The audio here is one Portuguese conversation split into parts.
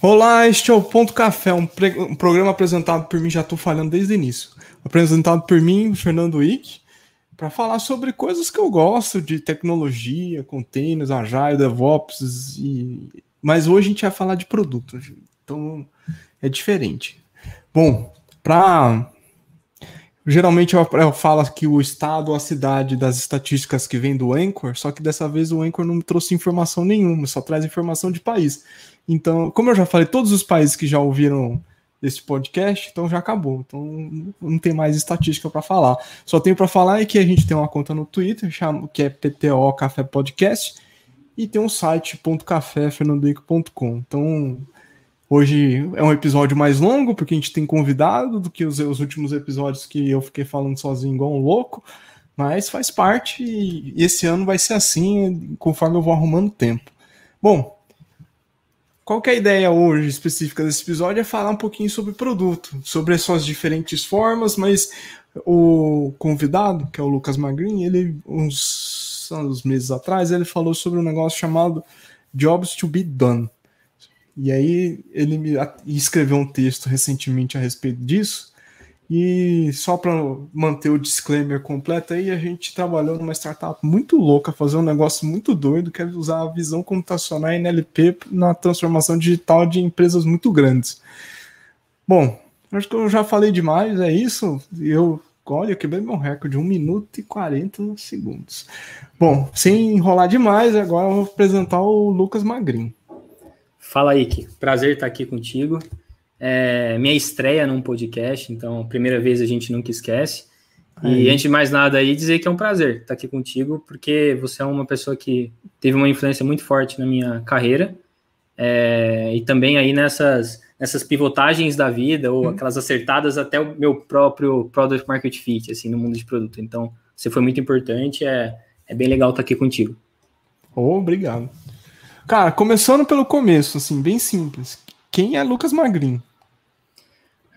Olá, este é o Ponto Café, um, um programa apresentado por mim, já estou falhando desde o início. Apresentado por mim, Fernando Wick, para falar sobre coisas que eu gosto de tecnologia, containers, Agile, DevOps, e... mas hoje a gente vai falar de produtos, então é diferente. Bom, para Geralmente eu, eu, falo que o estado a cidade das estatísticas que vem do Anchor, só que dessa vez o Anchor não trouxe informação nenhuma, só traz informação de país. Então, como eu já falei, todos os países que já ouviram esse podcast, então já acabou. Então não tem mais estatística para falar. Só tenho para falar é que a gente tem uma conta no Twitter, que é PTO Café Podcast, e tem um site .café.fernandoico.com. Então, hoje é um episódio mais longo, porque a gente tem convidado do que os, os últimos episódios que eu fiquei falando sozinho igual um louco, mas faz parte e esse ano vai ser assim, conforme eu vou arrumando tempo. Bom, qual que é a ideia hoje específica desse episódio? É falar um pouquinho sobre produto, sobre as suas diferentes formas, mas o convidado, que é o Lucas Magrin, ele, uns, uns meses atrás, ele falou sobre um negócio chamado Jobs to be Done. E aí ele me escreveu um texto recentemente a respeito disso, e só para manter o disclaimer completo aí, a gente trabalhou numa startup muito louca, fazer um negócio muito doido, que é usar a visão computacional e NLP na transformação digital de empresas muito grandes. Bom, acho que eu já falei demais, é isso. Eu, olha, eu quebrei meu recorde, 1 minuto e 40 segundos. Bom, sem enrolar demais, agora eu vou apresentar o Lucas Magrin. Fala, Ike. Prazer estar aqui contigo. É minha estreia num podcast, então, primeira vez a gente nunca esquece. E antes de mais nada aí, dizer que é um prazer estar aqui contigo, porque você é uma pessoa que teve uma influência muito forte na minha carreira, é, e também aí nessas, nessas pivotagens da vida, ou hum. aquelas acertadas até o meu próprio Product Market Fit, assim, no mundo de produto. Então, você foi muito importante, é, é bem legal estar aqui contigo. Oh, obrigado. Cara, começando pelo começo, assim, bem simples. Quem é Lucas Magrin?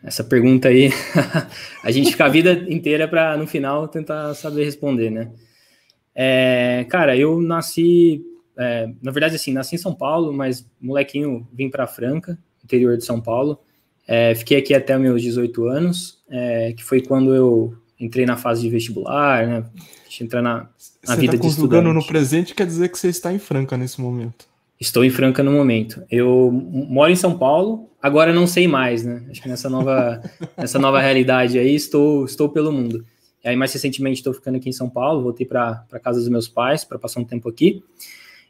Essa pergunta aí, a gente fica a vida inteira para no final tentar saber responder, né? É, cara, eu nasci, é, na verdade, assim, nasci em São Paulo, mas molequinho vim para Franca, interior de São Paulo. É, fiquei aqui até meus 18 anos, é, que foi quando eu entrei na fase de vestibular, né? Entrar na, na vida tá de estudante. no presente quer dizer que você está em Franca nesse momento. Estou em Franca no momento. Eu moro em São Paulo, agora não sei mais, né? Acho que nessa nova, nessa nova realidade aí estou, estou pelo mundo. E aí, mais recentemente, estou ficando aqui em São Paulo, voltei para a casa dos meus pais para passar um tempo aqui.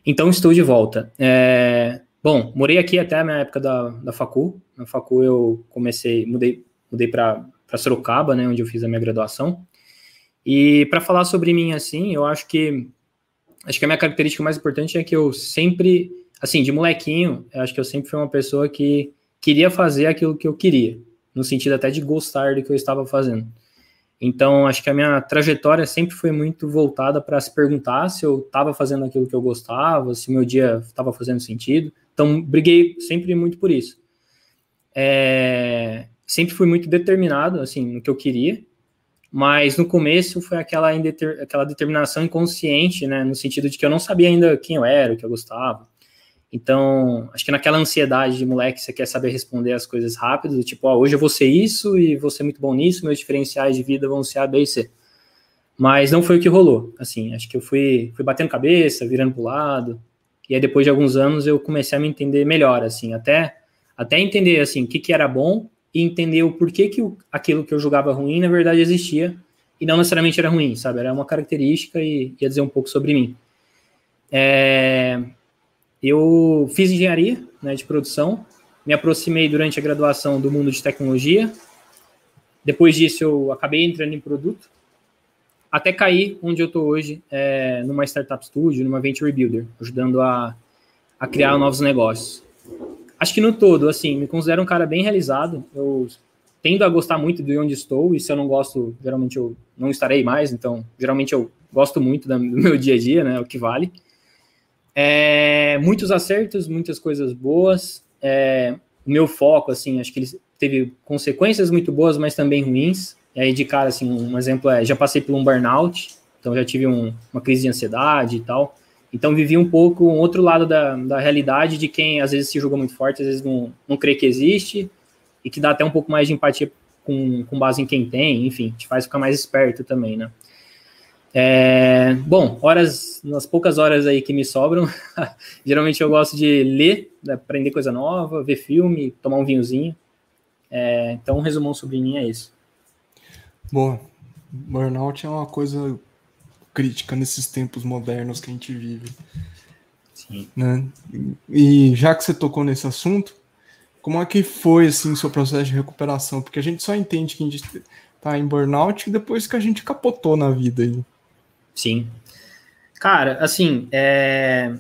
Então, estou de volta. É, bom, morei aqui até a minha época da, da Facu. Na Facu eu comecei, mudei, mudei para Sorocaba, né, onde eu fiz a minha graduação. E para falar sobre mim, assim, eu acho que acho que a minha característica mais importante é que eu sempre assim, de molequinho, eu acho que eu sempre fui uma pessoa que queria fazer aquilo que eu queria, no sentido até de gostar do que eu estava fazendo. Então, acho que a minha trajetória sempre foi muito voltada para se perguntar se eu estava fazendo aquilo que eu gostava, se meu dia estava fazendo sentido. Então, briguei sempre muito por isso. É, sempre fui muito determinado, assim, no que eu queria, mas no começo foi aquela, aquela determinação inconsciente, né, no sentido de que eu não sabia ainda quem eu era, o que eu gostava. Então, acho que naquela ansiedade de moleque, você quer saber responder as coisas rápido, tipo, ó, hoje eu vou ser isso e vou ser muito bom nisso, meus diferenciais de vida vão ser A, B e C. Mas não foi o que rolou, assim, acho que eu fui, fui batendo cabeça, virando pro lado, e aí depois de alguns anos eu comecei a me entender melhor, assim, até, até entender, assim, o que que era bom e entender o porquê que o, aquilo que eu julgava ruim, na verdade, existia, e não necessariamente era ruim, sabe, era uma característica e ia dizer um pouco sobre mim. É, eu fiz engenharia né, de produção, me aproximei durante a graduação do mundo de tecnologia. Depois disso, eu acabei entrando em produto, até cair onde eu estou hoje, é, numa startup studio, numa venture builder, ajudando a, a criar novos negócios. Acho que no todo, assim, me considero um cara bem realizado. Eu tendo a gostar muito de onde estou, e se eu não gosto, geralmente eu não estarei mais, então, geralmente eu gosto muito do meu dia a dia, né, o que vale. É, muitos acertos, muitas coisas boas. É, o meu foco, assim, acho que ele teve consequências muito boas, mas também ruins. E aí, de cara, assim, um exemplo é: já passei por um burnout, então já tive um, uma crise de ansiedade e tal. Então vivi um pouco um outro lado da, da realidade de quem às vezes se julga muito forte, às vezes não, não crê que existe, e que dá até um pouco mais de empatia com, com base em quem tem, enfim, te faz ficar mais esperto também, né? É, bom, horas, nas poucas horas aí que me sobram, geralmente eu gosto de ler, né, aprender coisa nova, ver filme, tomar um vinhozinho. É, então, um resumão sobre mim é isso. Bom, burnout é uma coisa crítica nesses tempos modernos que a gente vive. Sim. Né? E já que você tocou nesse assunto, como é que foi assim seu processo de recuperação? Porque a gente só entende que a gente tá em burnout depois que a gente capotou na vida aí. Sim. Cara, assim, é...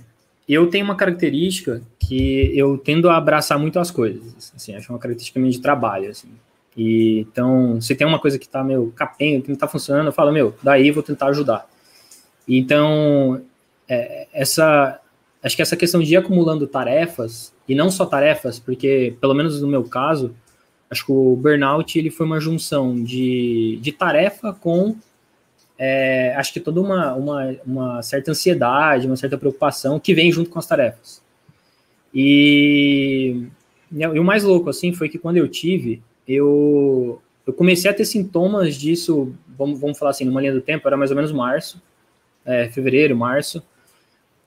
eu tenho uma característica que eu tendo a abraçar muito as coisas. Assim, acho uma característica minha de trabalho, assim. E, então, se tem uma coisa que tá, meu, capenga, que não tá funcionando, eu falo, meu, daí vou tentar ajudar. Então, é, essa, acho que essa questão de ir acumulando tarefas, e não só tarefas, porque, pelo menos no meu caso, acho que o burnout ele foi uma junção de, de tarefa com é, acho que toda uma, uma, uma, certa ansiedade, uma certa preocupação que vem junto com as tarefas. E, e o mais louco, assim, foi que quando eu tive, eu, eu comecei a ter sintomas disso, vamos, vamos falar assim, numa linha do tempo, era mais ou menos março, é, fevereiro, março.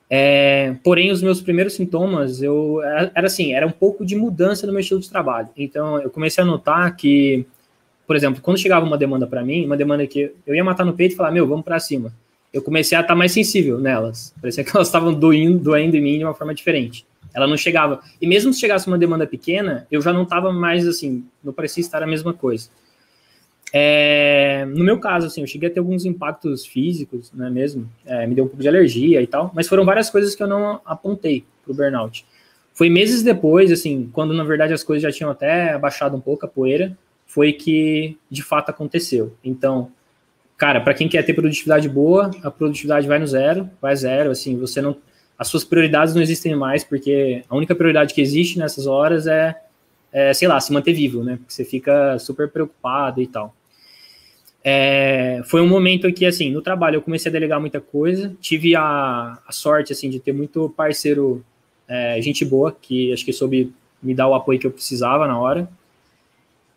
É, porém, os meus primeiros sintomas, eu era assim, era um pouco de mudança no meu estilo de trabalho. Então, eu comecei a notar que por exemplo, quando chegava uma demanda para mim, uma demanda que eu ia matar no peito e falar, meu, vamos para cima. Eu comecei a estar tá mais sensível nelas. Parecia que elas estavam doendo, doendo em mim de uma forma diferente. Ela não chegava. E mesmo se chegasse uma demanda pequena, eu já não estava mais assim, não parecia estar a mesma coisa. É, no meu caso, assim, eu cheguei a ter alguns impactos físicos, não é mesmo? É, me deu um pouco de alergia e tal, mas foram várias coisas que eu não apontei para o burnout. Foi meses depois, assim, quando na verdade as coisas já tinham até abaixado um pouco a poeira, foi que de fato aconteceu. Então, cara, para quem quer ter produtividade boa, a produtividade vai no zero, vai zero, assim, você não as suas prioridades não existem mais, porque a única prioridade que existe nessas horas é, é sei lá, se manter vivo, né? Porque você fica super preocupado e tal. É, foi um momento que, assim, no trabalho eu comecei a delegar muita coisa, tive a, a sorte, assim, de ter muito parceiro, é, gente boa, que acho que soube me dar o apoio que eu precisava na hora.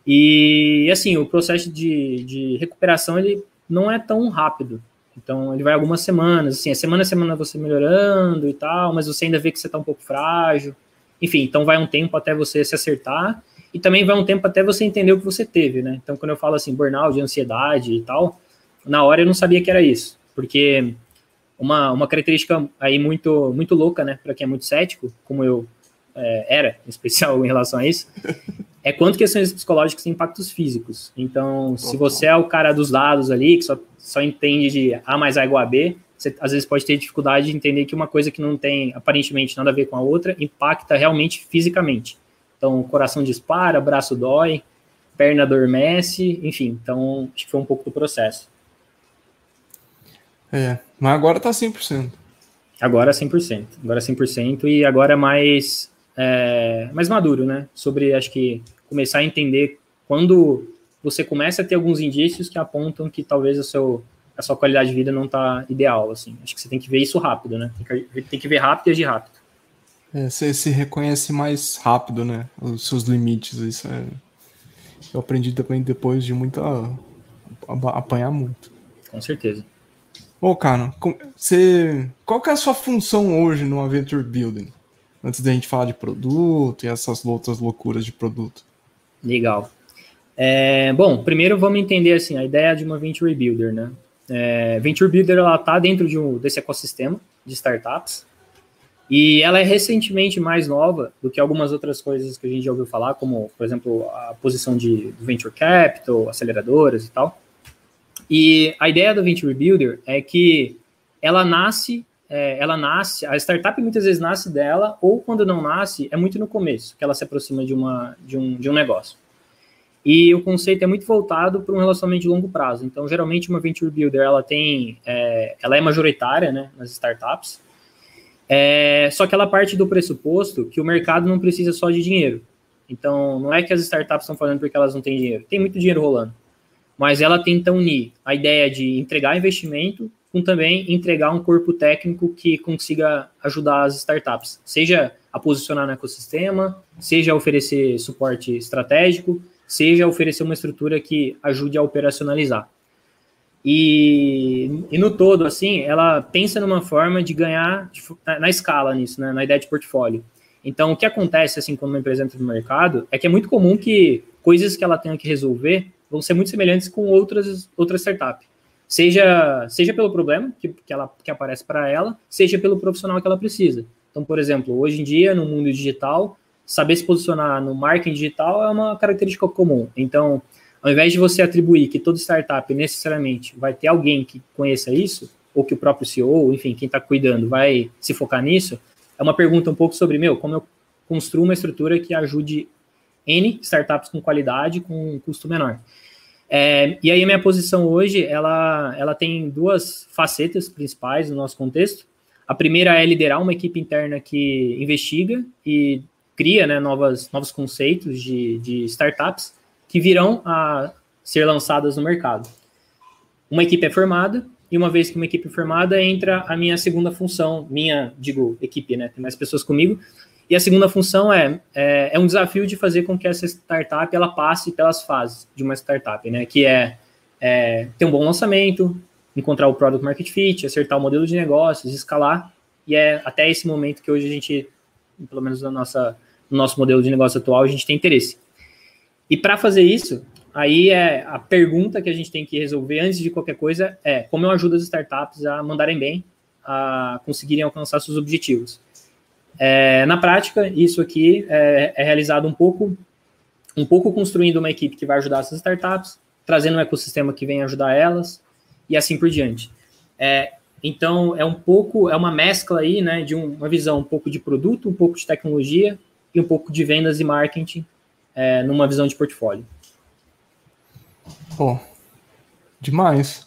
E, assim, o processo de, de recuperação, ele não é tão rápido. Então, ele vai algumas semanas, assim, a semana a semana você melhorando e tal, mas você ainda vê que você está um pouco frágil. Enfim, então vai um tempo até você se acertar e também vai um tempo até você entender o que você teve, né? Então, quando eu falo assim, burnout, ansiedade e tal, na hora eu não sabia que era isso, porque uma, uma característica aí muito, muito louca, né, para quem é muito cético, como eu é, era, em especial em relação a isso, é quanto questões psicológicas têm impactos físicos. Então, se você é o cara dos dados ali, que só, só entende de A mais A igual a B, você às vezes pode ter dificuldade de entender que uma coisa que não tem aparentemente nada a ver com a outra impacta realmente fisicamente. Então, coração dispara, braço dói, perna adormece, enfim. Então, acho que foi um pouco do processo. É, mas agora tá 100%. Agora 100%. Agora 100% e agora é mais, é, mais maduro, né? Sobre, acho que, começar a entender quando você começa a ter alguns indícios que apontam que talvez o seu, a sua qualidade de vida não está ideal, assim. Acho que você tem que ver isso rápido, né? Tem que, tem que ver rápido e agir rápido. É, você se reconhece mais rápido, né? Os seus limites, isso é... Eu aprendi também depois de muito apanhar muito. Com certeza. Ô, cara, você... qual que é a sua função hoje no Adventure Building? Antes da gente falar de produto e essas outras loucuras de produto. Legal. É, bom, primeiro vamos entender assim a ideia de uma Venture Builder, né? É, Venture Builder ela está dentro de um, desse ecossistema de startups e ela é recentemente mais nova do que algumas outras coisas que a gente já ouviu falar, como por exemplo a posição de Venture Capital, aceleradoras e tal. E a ideia do Venture Builder é que ela nasce é, ela nasce, a startup muitas vezes nasce dela, ou quando não nasce, é muito no começo, que ela se aproxima de, uma, de, um, de um negócio. E o conceito é muito voltado para um relacionamento de longo prazo. Então, geralmente, uma venture builder, ela tem, é, ela é majoritária, né, nas startups, é, só que ela parte do pressuposto que o mercado não precisa só de dinheiro. Então, não é que as startups estão fazendo porque elas não têm dinheiro. Tem muito dinheiro rolando. Mas ela tenta unir a ideia de entregar investimento com também entregar um corpo técnico que consiga ajudar as startups, seja a posicionar no ecossistema, seja oferecer suporte estratégico, seja oferecer uma estrutura que ajude a operacionalizar. E, e, no todo, assim, ela pensa numa forma de ganhar na, na escala nisso, né, na ideia de portfólio. Então, o que acontece, assim, quando uma empresa entra no mercado, é que é muito comum que coisas que ela tenha que resolver vão ser muito semelhantes com outras, outras startups. Seja, seja pelo problema que, que, ela, que aparece para ela, seja pelo profissional que ela precisa. Então, por exemplo, hoje em dia, no mundo digital, saber se posicionar no marketing digital é uma característica comum. Então, ao invés de você atribuir que toda startup necessariamente vai ter alguém que conheça isso, ou que o próprio CEO, enfim, quem está cuidando, vai se focar nisso, é uma pergunta um pouco sobre, meu, como eu construo uma estrutura que ajude N startups com qualidade, com um custo menor. É, e aí a minha posição hoje, ela, ela tem duas facetas principais no nosso contexto. A primeira é liderar uma equipe interna que investiga e cria né, novas, novos conceitos de, de startups que virão a ser lançadas no mercado. Uma equipe é formada, e uma vez que uma equipe é formada, entra a minha segunda função, minha, digo, equipe, né? Tem mais pessoas comigo. E a segunda função é, é, é, um desafio de fazer com que essa startup ela passe pelas fases de uma startup, né? Que é, é ter um bom lançamento, encontrar o product market fit, acertar o modelo de negócios, escalar. E é até esse momento que hoje a gente, pelo menos na nossa, no nosso modelo de negócio atual, a gente tem interesse. E para fazer isso, aí é a pergunta que a gente tem que resolver antes de qualquer coisa é como eu ajudo as startups a mandarem bem, a conseguirem alcançar seus objetivos. É, na prática, isso aqui é, é, realizado um pouco, um pouco construindo uma equipe que vai ajudar essas startups, trazendo um ecossistema que vem ajudar elas e assim por diante. É, então é um pouco, é uma mescla aí, né, de uma visão um pouco de produto, um pouco de tecnologia e um pouco de vendas e marketing é, numa visão de portfólio. Pô, demais.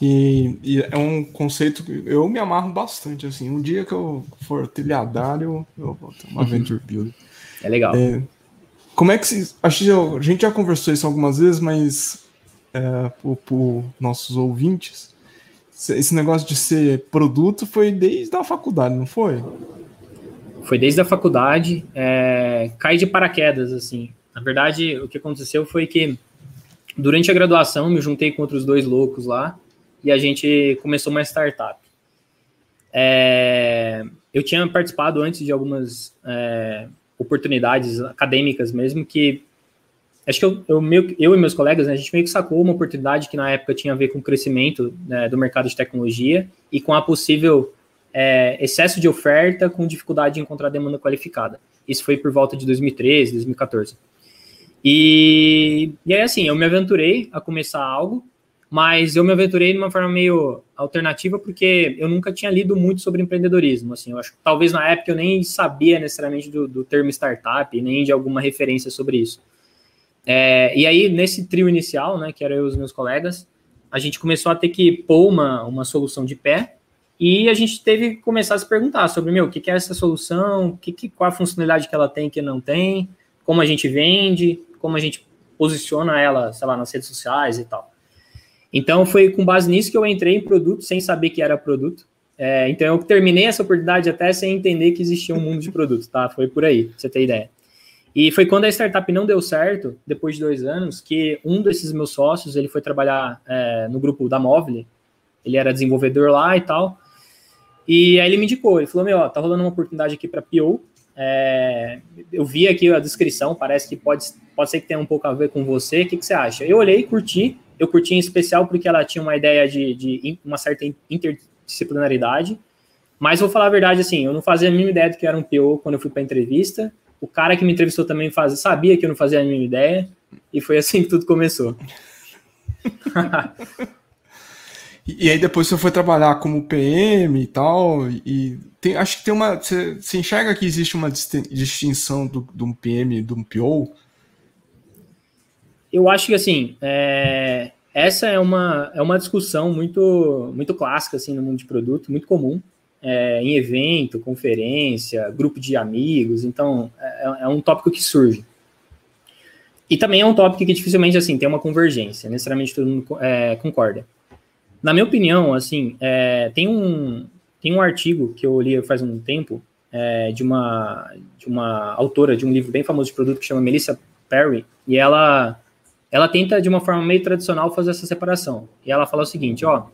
E, e, é um conceito que eu me amarro bastante, assim. Um dia que eu for trilhadário, eu vou ter uma Venture Builder. É legal. É, como é que se... Acho que a gente já conversou isso algumas vezes, mas é, por, nossos ouvintes, esse negócio de ser produto foi desde a faculdade, não foi? Foi desde a faculdade, é, cai de paraquedas, assim. Na verdade, o que aconteceu foi que durante a graduação me juntei com outros dois loucos lá e a gente começou uma startup. É, eu tinha participado antes de algumas é, oportunidades acadêmicas mesmo que acho que eu, eu, eu e meus colegas, né, a gente meio que sacou uma oportunidade que na época tinha a ver com o crescimento né, do mercado de tecnologia e com a possível é, excesso de oferta com dificuldade de encontrar demanda qualificada. Isso foi por volta de 2013, 2014. E, e aí, assim, eu me aventurei a começar algo, mas eu me aventurei de uma forma meio alternativa, porque eu nunca tinha lido muito sobre empreendedorismo. Assim, eu acho que talvez na época eu nem sabia necessariamente do, do termo startup, nem de alguma referência sobre isso. É, e aí, nesse trio inicial, né, que era eu e os meus colegas, a gente começou a ter que pôr uma, uma solução de pé, e a gente teve que começar a se perguntar sobre, meu, o que, que é essa solução, que, que, qual a funcionalidade que ela tem que não tem, como a gente vende, como a gente posiciona ela, sei lá, nas redes sociais e tal. Então foi com base nisso que eu entrei em produto sem saber que era produto. É, então eu terminei essa oportunidade até sem entender que existia um mundo de produto, tá? Foi por aí, pra você ter ideia. E foi quando a startup não deu certo, depois de dois anos, que um desses meus sócios, ele foi trabalhar é, no grupo da Móvel, ele era desenvolvedor lá e tal, e aí ele me indicou, ele falou, meu, ó, tá rolando uma oportunidade aqui para PO, é, eu vi aqui a descrição, parece que pode, pode ser que tenha um pouco a ver com você. O que, que você acha? Eu olhei, curti. Eu curti em especial porque ela tinha uma ideia de, de uma certa interdisciplinaridade. Mas vou falar a verdade, assim, eu não fazia a mínima ideia do que era um PO quando eu fui para a entrevista. O cara que me entrevistou também faz, sabia que eu não fazia a mínima ideia. E foi assim que tudo começou. E, aí depois você foi trabalhar como PM e tal, e tem, acho que tem uma. Você, você enxerga que existe uma distinção do, de um PM e de um PO? Eu acho que assim, é, essa é uma, é uma discussão muito, muito clássica assim, no mundo de produto, muito comum. É, em evento, conferência, grupo de amigos, então é, é um tópico que surge. E também é um tópico que dificilmente assim tem uma convergência, necessariamente todo mundo é, concorda. Na minha opinião, assim, é, tem, um, tem um artigo que eu li faz um tempo é, de, uma, de uma autora de um livro bem famoso de produto que chama Melissa Perry, e ela, ela tenta, de uma forma meio tradicional, fazer essa separação. E ela fala o seguinte, ó,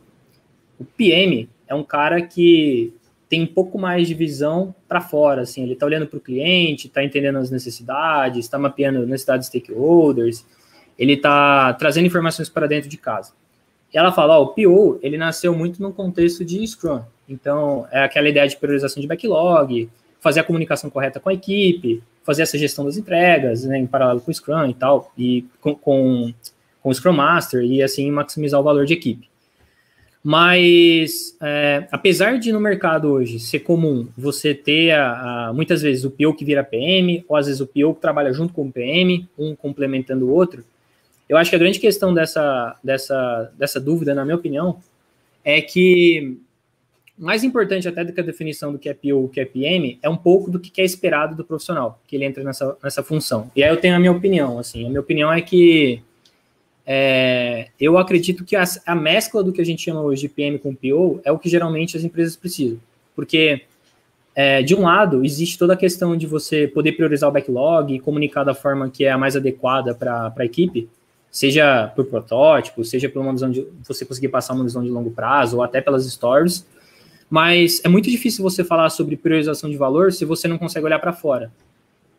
o PM é um cara que tem um pouco mais de visão para fora, assim, ele está olhando para o cliente, está entendendo as necessidades, está mapeando necessidades de stakeholders, ele está trazendo informações para dentro de casa. E ela fala, ó, o PO, ele nasceu muito no contexto de Scrum. Então, é aquela ideia de priorização de backlog, fazer a comunicação correta com a equipe, fazer essa gestão das entregas, né, em paralelo com o Scrum e tal, e com, com, com o Scrum Master, e assim maximizar o valor de equipe. Mas, é, apesar de no mercado hoje ser comum você ter a, a, muitas vezes o PO que vira PM, ou às vezes o PO que trabalha junto com o PM, um complementando o outro, eu acho que a grande questão dessa, dessa, dessa dúvida, na minha opinião, é que mais importante até do que a definição do que é PO ou que é PM é um pouco do que é esperado do profissional, que ele entra nessa, nessa função. E aí eu tenho a minha opinião, assim, a minha opinião é que é, eu acredito que a, a, mescla do que a gente chama hoje de PM com PO é o que geralmente as empresas precisam, porque é, de um lado existe toda a questão de você poder priorizar o backlog e comunicar da forma que é a mais adequada para a equipe, seja por protótipo, seja por uma visão de você conseguir passar uma visão de longo prazo, ou até pelas stories. Mas é muito difícil você falar sobre priorização de valor se você não consegue olhar para fora.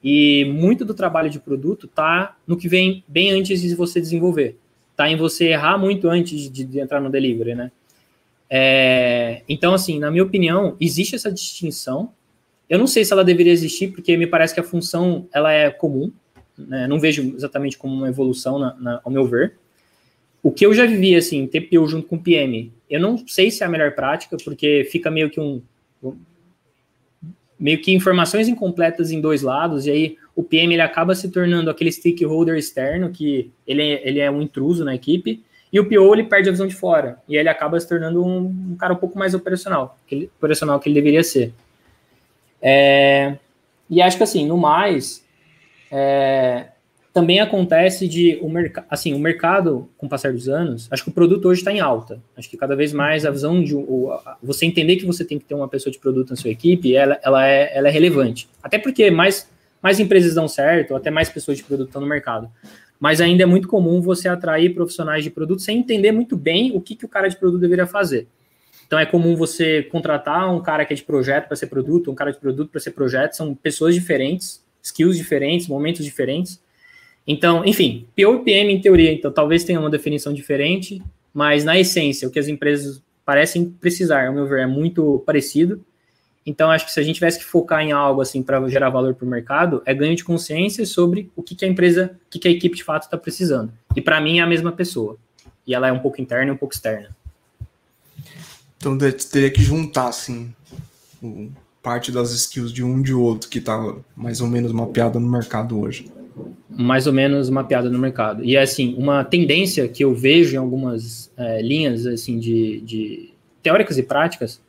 E muito do trabalho de produto está no que vem bem antes de você desenvolver. Está em você errar muito antes de, de entrar no delivery, né? É, então, assim, na minha opinião, existe essa distinção. Eu não sei se ela deveria existir, porque me parece que a função ela é comum né? não vejo exatamente como uma evolução, na, na, ao meu ver. O que eu já vivi, assim, TPU junto com PM, eu não sei se é a melhor prática, porque fica meio que um. meio que informações incompletas em dois lados, e aí o PM ele acaba se tornando aquele stakeholder externo, que ele é, ele é um intruso na equipe, e o PO ele perde a visão de fora, e ele acaba se tornando um, um cara um pouco mais operacional, que operacional que ele deveria ser. É, e acho que assim, no mais, é, também acontece de o mercado, assim, o mercado, com o passar dos anos, acho que o produto hoje está em alta. Acho que cada vez mais a visão de o, você entender que você tem que ter uma pessoa de produto na sua equipe, ela, ela, é, ela é relevante. Até porque mais, mais empresas dão certo, até mais pessoas de produto estão no mercado. Mas ainda é muito comum você atrair profissionais de produto sem entender muito bem o que, que o cara de produto deveria fazer. Então é comum você contratar um cara que é de projeto para ser produto, um cara de produto para ser projeto, são pessoas diferentes skills diferentes, momentos diferentes. Então, enfim, PO e PM em teoria, então talvez tenha uma definição diferente, mas na essência, o que as empresas parecem precisar, ao meu ver, é muito parecido. Então, acho que se a gente tivesse que focar em algo assim para gerar valor para o mercado, é ganho de consciência sobre o que, que a empresa, o que, que a equipe de fato está precisando. E para mim é a mesma pessoa. E ela é um pouco interna e um pouco externa. Então teria que juntar, assim, parte das skills de um de outro que está mais ou menos mapeada no mercado hoje? Mais ou menos mapeada no mercado. E assim, uma tendência que eu vejo em algumas é, linhas assim de, de, teóricas e práticas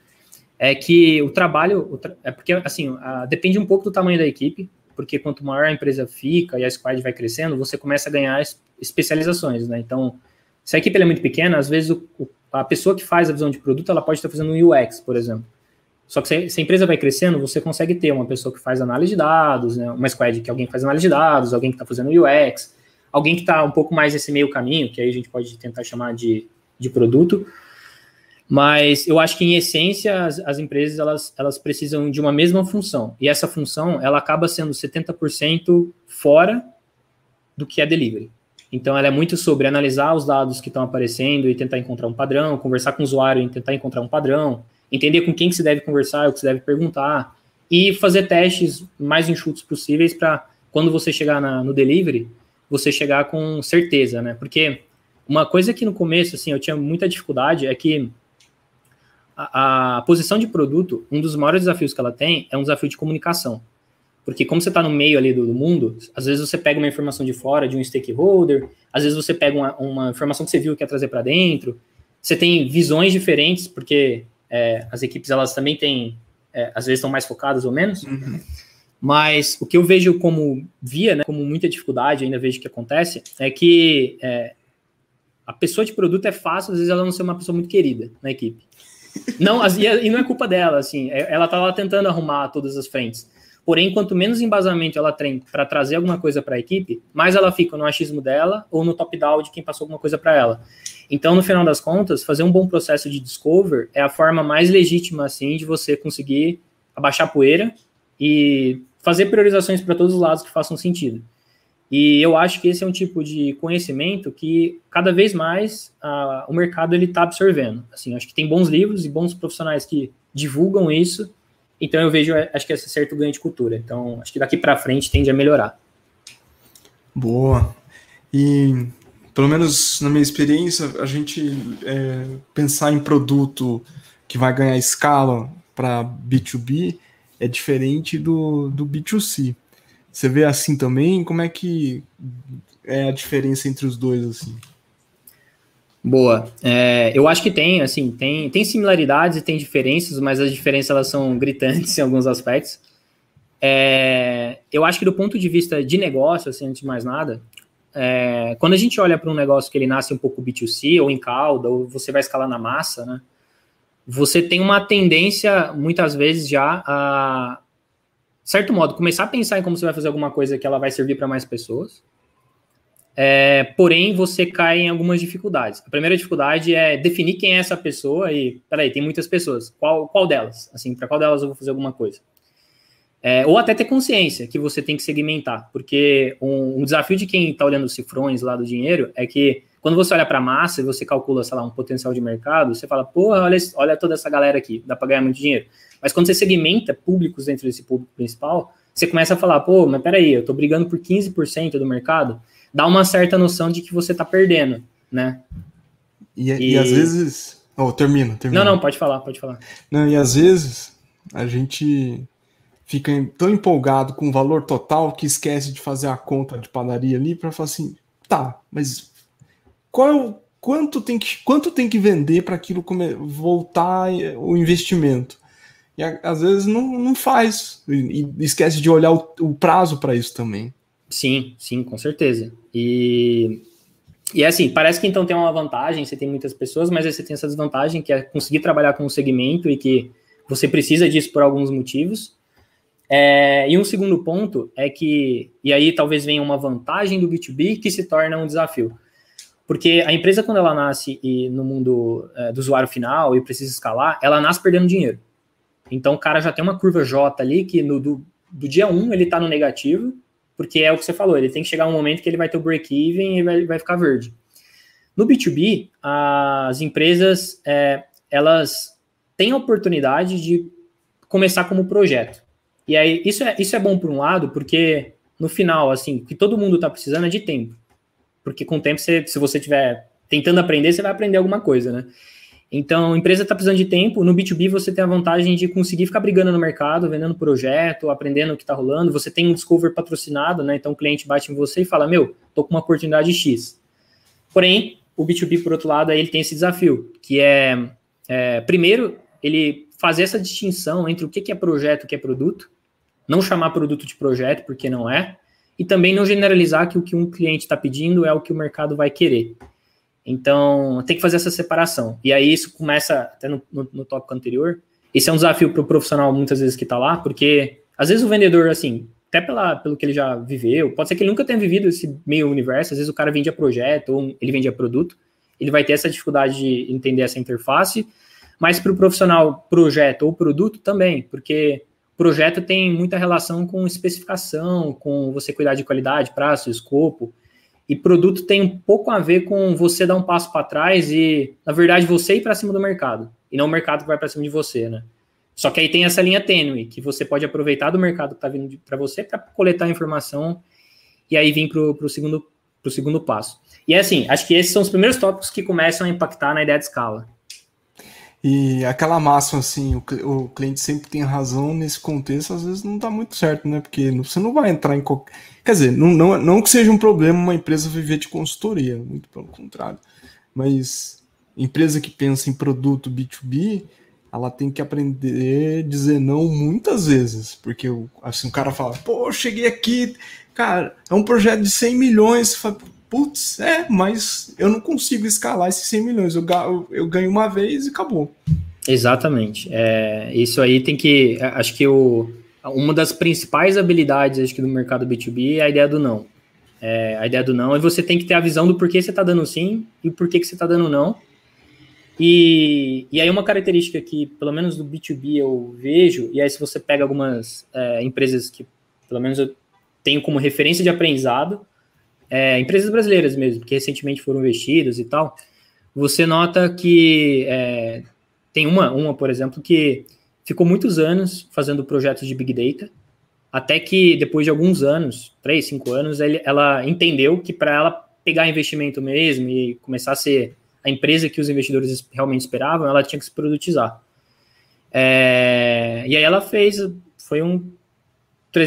é que o trabalho o tra é porque assim a, depende um pouco do tamanho da equipe, porque quanto maior a empresa fica e a squad vai crescendo, você começa a ganhar especializações, né? Então, se a equipe é muito pequena, às vezes o, a pessoa que faz a visão de produto, ela pode estar fazendo um UX, por exemplo. Só que se, a empresa vai crescendo, você consegue ter uma pessoa que faz análise de dados, né, uma squad que alguém faz análise de dados, alguém que está fazendo UX, alguém que está um pouco mais nesse meio caminho, que aí a gente pode tentar chamar de, de produto. Mas eu acho que, em essência, as, as empresas elas, elas precisam de uma mesma função. E essa função ela acaba sendo 70% fora do que é delivery. Então, ela é muito sobre analisar os dados que estão aparecendo e tentar encontrar um padrão, conversar com o usuário e tentar encontrar um padrão, entender com quem que se deve conversar, o que se deve perguntar, e fazer testes mais enxutos possíveis para quando você chegar na, no delivery, você chegar com certeza, né? Porque uma coisa que no começo, assim, eu tinha muita dificuldade é que a, a posição de produto, um dos maiores desafios que ela tem é um desafio de comunicação. Porque como você está no meio ali do, do, mundo, às vezes você pega uma informação de fora, de um stakeholder, às vezes você pega uma, uma informação que você viu e quer trazer para dentro, você tem visões diferentes, porque é, as equipes elas também têm, é, às vezes estão mais focadas ou menos, uhum. mas o que eu vejo como via, né, como muita dificuldade, ainda vejo que acontece, é que é, A pessoa de produto é fácil, às vezes ela não ser uma pessoa muito querida na equipe. Não, e não é culpa dela, assim, é, ela tá lá tentando arrumar todas as frentes. Porém, quanto menos embasamento ela tem para trazer alguma coisa para a equipe, mais ela fica no achismo dela ou no top-down de quem passou alguma coisa para ela. Então, no final das contas, fazer um bom processo de discover é a forma mais legítima, assim, de você conseguir abaixar a poeira e fazer priorizações para todos os lados que façam sentido. E eu acho que esse é um tipo de conhecimento que cada vez mais uh, o mercado ele está absorvendo. Assim, acho que tem bons livros e bons profissionais que divulgam isso então eu vejo, acho que esse certo ganho de cultura. Então acho que daqui para frente tende a melhorar. Boa. E pelo menos na minha experiência, a gente é, pensar em produto que vai ganhar escala para B2B é diferente do, do B2C. Você vê assim também? Como é que é a diferença entre os dois assim? Boa. É, eu acho que tem, assim, tem, tem similaridades e tem diferenças, mas as diferenças elas são gritantes em alguns aspectos. É, eu acho que do ponto de vista de negócio, assim, antes de mais nada, é, quando a gente olha para um negócio que ele nasce um pouco B2C ou em cauda, ou você vai escalar na massa, né? Você tem uma tendência, muitas vezes, já a, certo modo, começar a pensar em como você vai fazer alguma coisa que ela vai servir para mais pessoas é, porém, você cai em algumas dificuldades. A primeira dificuldade é definir quem é essa pessoa e, peraí, tem muitas pessoas. Qual, qual delas? Assim, para qual delas eu vou fazer alguma coisa? É, ou até ter consciência que você tem que segmentar, porque um, um desafio de quem está olhando os cifrões lá do dinheiro é que quando você olha para a massa e você calcula, sei lá, um potencial de mercado, você fala, porra, olha, olha toda essa galera aqui, dá para ganhar muito dinheiro. Mas quando você segmenta públicos dentro desse público principal, você começa a falar, pô, mas peraí, eu estou brigando por 15% do mercado, dá uma certa noção de que você está perdendo, né? E, e... e às vezes. Oh, termina, termina. Não, não, pode falar, pode falar. Não, e às vezes a gente fica tão empolgado com o valor total que esquece de fazer a conta de padaria ali para falar assim, tá, mas qual é quanto tem que quanto tem que vender para aquilo voltar o investimento? E às vezes não, não faz e, esquece de olhar o, o prazo para isso também. Sim, sim, com certeza. E, e é assim, parece que então tem uma vantagem, você tem muitas pessoas, mas aí você tem essa desvantagem que é conseguir trabalhar com o segmento e que você precisa disso por alguns motivos. É, e um segundo ponto é que, e aí talvez venha uma vantagem do B2B que se torna um desafio. Porque a empresa, quando ela nasce e no mundo é, do usuário final e precisa escalar, ela nasce perdendo dinheiro. Então o cara já tem uma curva J ali que no, do, do dia 1 ele está no negativo, porque é o que você falou, ele tem que chegar um momento que ele vai ter o break-even e vai, vai ficar verde. No B2B, as empresas, é, elas têm a oportunidade de começar como projeto. E aí, isso é, isso é bom por um lado, porque no final, assim, o que todo mundo está precisando é de tempo. Porque com o tempo, você, se você estiver tentando aprender, você vai aprender alguma coisa, né? Então, a empresa está precisando de tempo. No B2B, você tem a vantagem de conseguir ficar brigando no mercado, vendendo projeto, aprendendo o que está rolando. Você tem um discover patrocinado, né? Então, o cliente bate em você e fala: Meu, estou com uma oportunidade X. Porém, o B2B, por outro lado, ele tem esse desafio, que é, é primeiro, ele fazer essa distinção entre o que é projeto e o que é produto, não chamar produto de projeto, porque não é, e também não generalizar que o que um cliente está pedindo é o que o mercado vai querer. Então, tem que fazer essa separação. E aí isso começa, até no, no, no tópico anterior, esse é um desafio para o profissional muitas vezes que está lá, porque às vezes o vendedor, assim, até pela, pelo que ele já viveu, pode ser que ele nunca tenha vivido esse meio universo, às vezes o cara vende a projeto ou ele vende a produto, ele vai ter essa dificuldade de entender essa interface, mas para o profissional projeto ou produto também, porque projeto tem muita relação com especificação, com você cuidar de qualidade, prazo, escopo, e produto tem um pouco a ver com você dar um passo para trás e, na verdade, você ir para cima do mercado. E não o mercado que vai para cima de você, né? Só que aí tem essa linha tênue, que você pode aproveitar do mercado que está vindo para você para coletar informação e aí vir para o segundo, segundo passo. E é assim, acho que esses são os primeiros tópicos que começam a impactar na ideia de escala. E aquela máxima, assim, o, o cliente sempre tem razão nesse contexto, às vezes não dá muito certo, né? Porque você não vai entrar em qualquer. Quer dizer, não, não, não que seja um problema uma empresa viver de consultoria, muito pelo contrário. Mas empresa que pensa em produto B2B, ela tem que aprender a dizer não muitas vezes. Porque assim, o cara fala, pô, cheguei aqui, cara, é um projeto de 100 milhões. Fala, putz, é, mas eu não consigo escalar esses 100 milhões. Eu, eu ganho uma vez e acabou. Exatamente. É, isso aí tem que. Acho que o, uma das principais habilidades acho que, do mercado B2B é a ideia do não. É, a ideia do não, e você tem que ter a visão do porquê você está dando sim e porquê que você está dando não. E, e aí uma característica que, pelo menos do B2B, eu vejo, e aí se você pega algumas é, empresas que, pelo menos eu tenho como referência de aprendizado, é, empresas brasileiras mesmo, que recentemente foram investidas e tal, você nota que é, tem uma, uma, por exemplo, que ficou muitos anos fazendo projetos de Big Data, até que depois de alguns anos, três, cinco anos, ela entendeu que para ela pegar investimento mesmo e começar a ser a empresa que os investidores realmente esperavam, ela tinha que se produtizar. É, e aí ela fez, foi um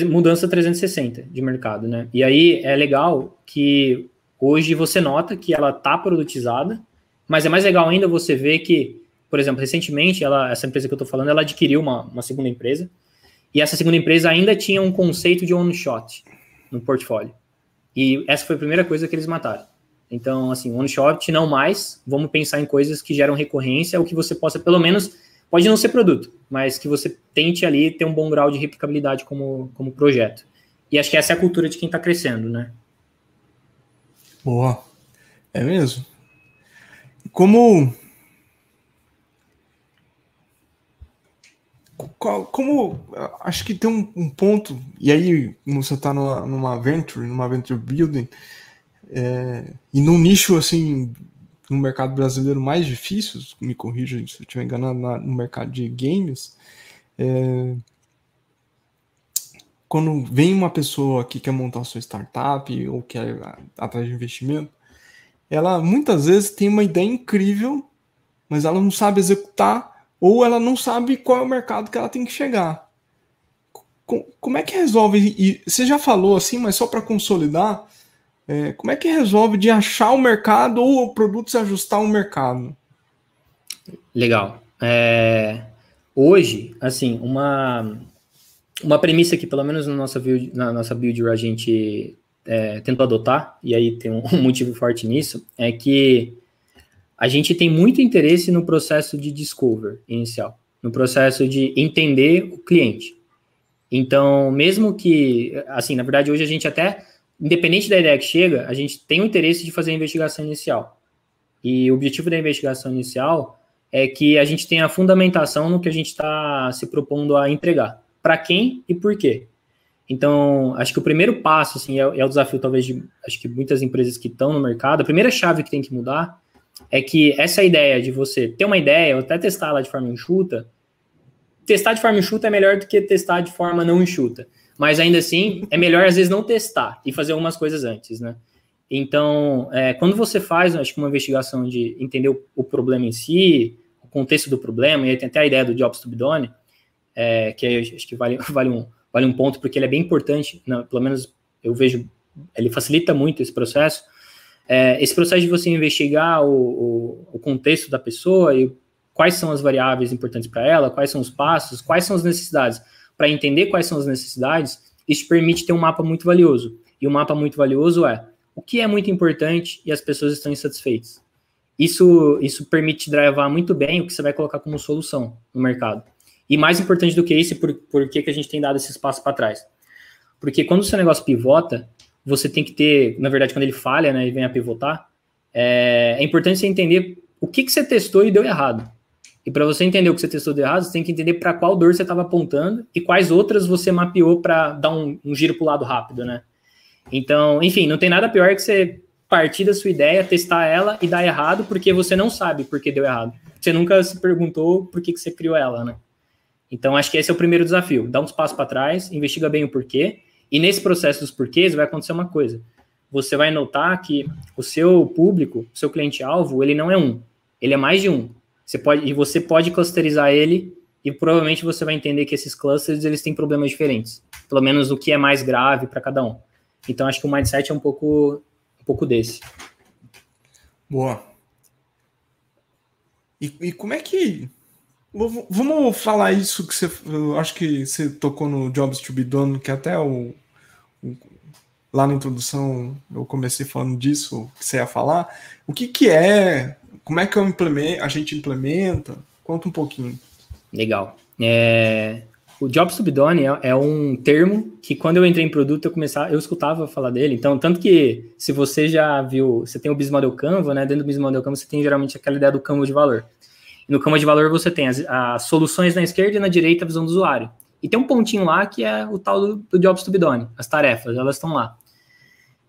mudança 360 de mercado, né? E aí é legal que hoje você nota que ela está produtizada, mas é mais legal ainda você ver que, por exemplo, recentemente, ela, essa empresa que eu estou falando, ela adquiriu uma, uma segunda empresa, e essa segunda empresa ainda tinha um conceito de one shot no portfólio. E essa foi a primeira coisa que eles mataram. Então, assim, one shot não mais, vamos pensar em coisas que geram recorrência, ou que você possa, pelo menos, pode não ser produto, mas que você tente ali ter um bom grau de replicabilidade como, como projeto. E acho que essa é a cultura de quem está crescendo, né? Boa. É mesmo. Como como acho que tem um, um, ponto, e aí você está numa, venture, numa venture building, é, e num nicho assim, no mercado brasileiro mais difícil, me corrija se eu estiver enganado, na, no mercado de games, é, quando vem uma pessoa que quer montar sua startup ou quer atrás de investimento, ela muitas vezes tem uma ideia incrível, mas ela não sabe executar ou ela não sabe qual é o mercado que ela tem que chegar. Como é que resolve? E você já falou assim, mas só para consolidar, é, como é que resolve de achar o mercado ou o produto se ajustar ao mercado? Legal. É, hoje, assim, uma, uma premissa que, pelo menos na nossa build, na nossa build a gente é, tentou adotar, e aí tem um motivo forte nisso, é que a gente tem muito interesse no processo de discover inicial, no processo de entender o cliente. Então, mesmo que, assim, na verdade, hoje a gente até, independente da ideia que chega, a gente tem o interesse de fazer a investigação inicial. E o objetivo da investigação inicial é que a gente tenha a fundamentação no que a gente está se propondo a entregar. Para quem e por quê. Então, acho que o primeiro passo, assim, é, é o desafio, talvez, de acho que muitas empresas que estão no mercado, a primeira chave que tem que mudar é que essa ideia de você ter uma ideia, ou até testar ela de forma enxuta, testar de forma enxuta é melhor do que testar de forma não enxuta. Mas ainda assim, é melhor às vezes não testar e fazer algumas coisas antes, né? Então, é, quando você faz, acho que uma investigação de entender o, o, problema em si, o contexto do problema, e aí tem até a ideia do Jobs to be done, é, que acho que vale, vale, um, vale um ponto, porque ele é bem importante, né? pelo menos eu vejo, ele facilita muito esse processo, é, esse processo de você investigar o, o, o, contexto da pessoa e quais são as variáveis importantes para ela, quais são os passos, quais são as necessidades. Para entender quais são as necessidades, isso permite ter um mapa muito valioso. E o um mapa muito valioso é o que é muito importante e as pessoas estão insatisfeitas. Isso, isso permite drivar muito bem o que você vai colocar como solução no mercado. E mais importante do que isso, por, por que, que a gente tem dado esse espaço para trás? Porque quando o seu negócio pivota, você tem que ter, na verdade, quando ele falha, né, e vem a pivotar, é, é importante você entender o que, que você testou e deu errado. E para você entender o que você testou de errado, você tem que entender para qual dor você estava apontando e quais outras você mapeou para dar um, um giro para o lado rápido, né? Então, enfim, não tem nada pior que você partir da sua ideia, testar ela e dar errado porque você não sabe por que deu errado. Você nunca se perguntou por que, que você criou ela, né? Então, acho que esse é o primeiro desafio. Dá uns passos para trás, investiga bem o porquê e nesse processo dos porquês vai acontecer uma coisa. Você vai notar que o seu público, o seu cliente-alvo, ele não é um, ele é mais de um. Você pode, e você pode clusterizar ele e provavelmente você vai entender que esses clusters eles têm problemas diferentes, pelo menos o que é mais grave para cada um. Então acho que o mindset é um pouco um pouco desse. Boa. E, e como é que Vamos falar isso que você. Eu acho que você tocou no Jobs to be Done, que até o, o lá na introdução eu comecei falando disso que você ia falar. O que, que é? Como é que eu implemento, a gente implementa? Conta um pouquinho. Legal. É, o Job Subdone é, é, um termo que quando eu entrei em produto eu começava, eu escutava falar dele. Então, tanto que se você já viu, você tem o Business Model Canva, né? Dentro do Business Model Canva você tem geralmente aquela ideia do campo de valor. No campo de valor você tem as, as, soluções na esquerda e na direita a visão do usuário. E tem um pontinho lá que é o tal do, do Job Subdone, as tarefas, elas estão lá.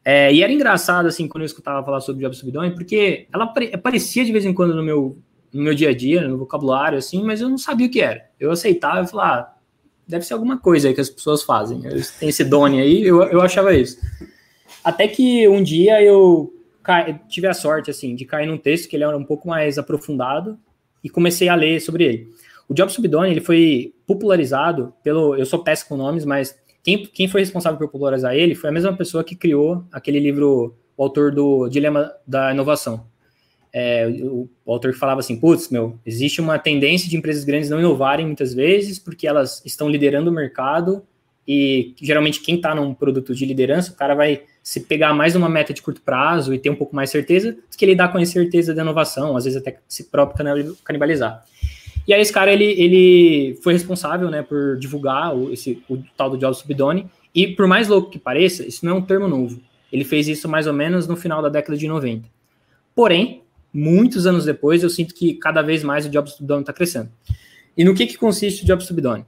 É, e era engraçado, assim, quando eu escutava falar sobre Job Subdone, porque ela aparecia de vez em quando no meu, no meu dia a dia, no vocabulário, assim, mas eu não sabia o que era. Eu aceitava e falava, ah, deve ser alguma coisa aí que as pessoas fazem. Tem esse Done aí, eu, eu achava isso. Até que um dia eu tive a sorte, assim, de cair num texto que ele era um pouco mais aprofundado e comecei a ler sobre ele. O Job Subdone, ele foi popularizado pelo... Eu sou péssimo com nomes, mas quem, quem foi responsável por popularizar ele foi a mesma pessoa que criou aquele livro, o autor do Dilema da Inovação. É, o, o, autor falava assim, putz, meu, existe uma tendência de empresas grandes não inovarem muitas vezes porque elas estão liderando o mercado e geralmente quem está num produto de liderança, o cara vai se pegar mais uma meta de curto prazo e ter um pouco mais certeza do que ele dá com a incerteza da inovação, às vezes até se próprio canibalizar. E aí esse cara, ele, ele foi responsável, né, por divulgar o, esse, o tal do Job Subdone, e por mais louco que pareça, isso não é um termo novo. Ele fez isso mais ou menos no final da década de 90. Porém, muitos anos depois, eu sinto que cada vez mais o Job Subdone está crescendo. E no que, que consiste o Job Subdone?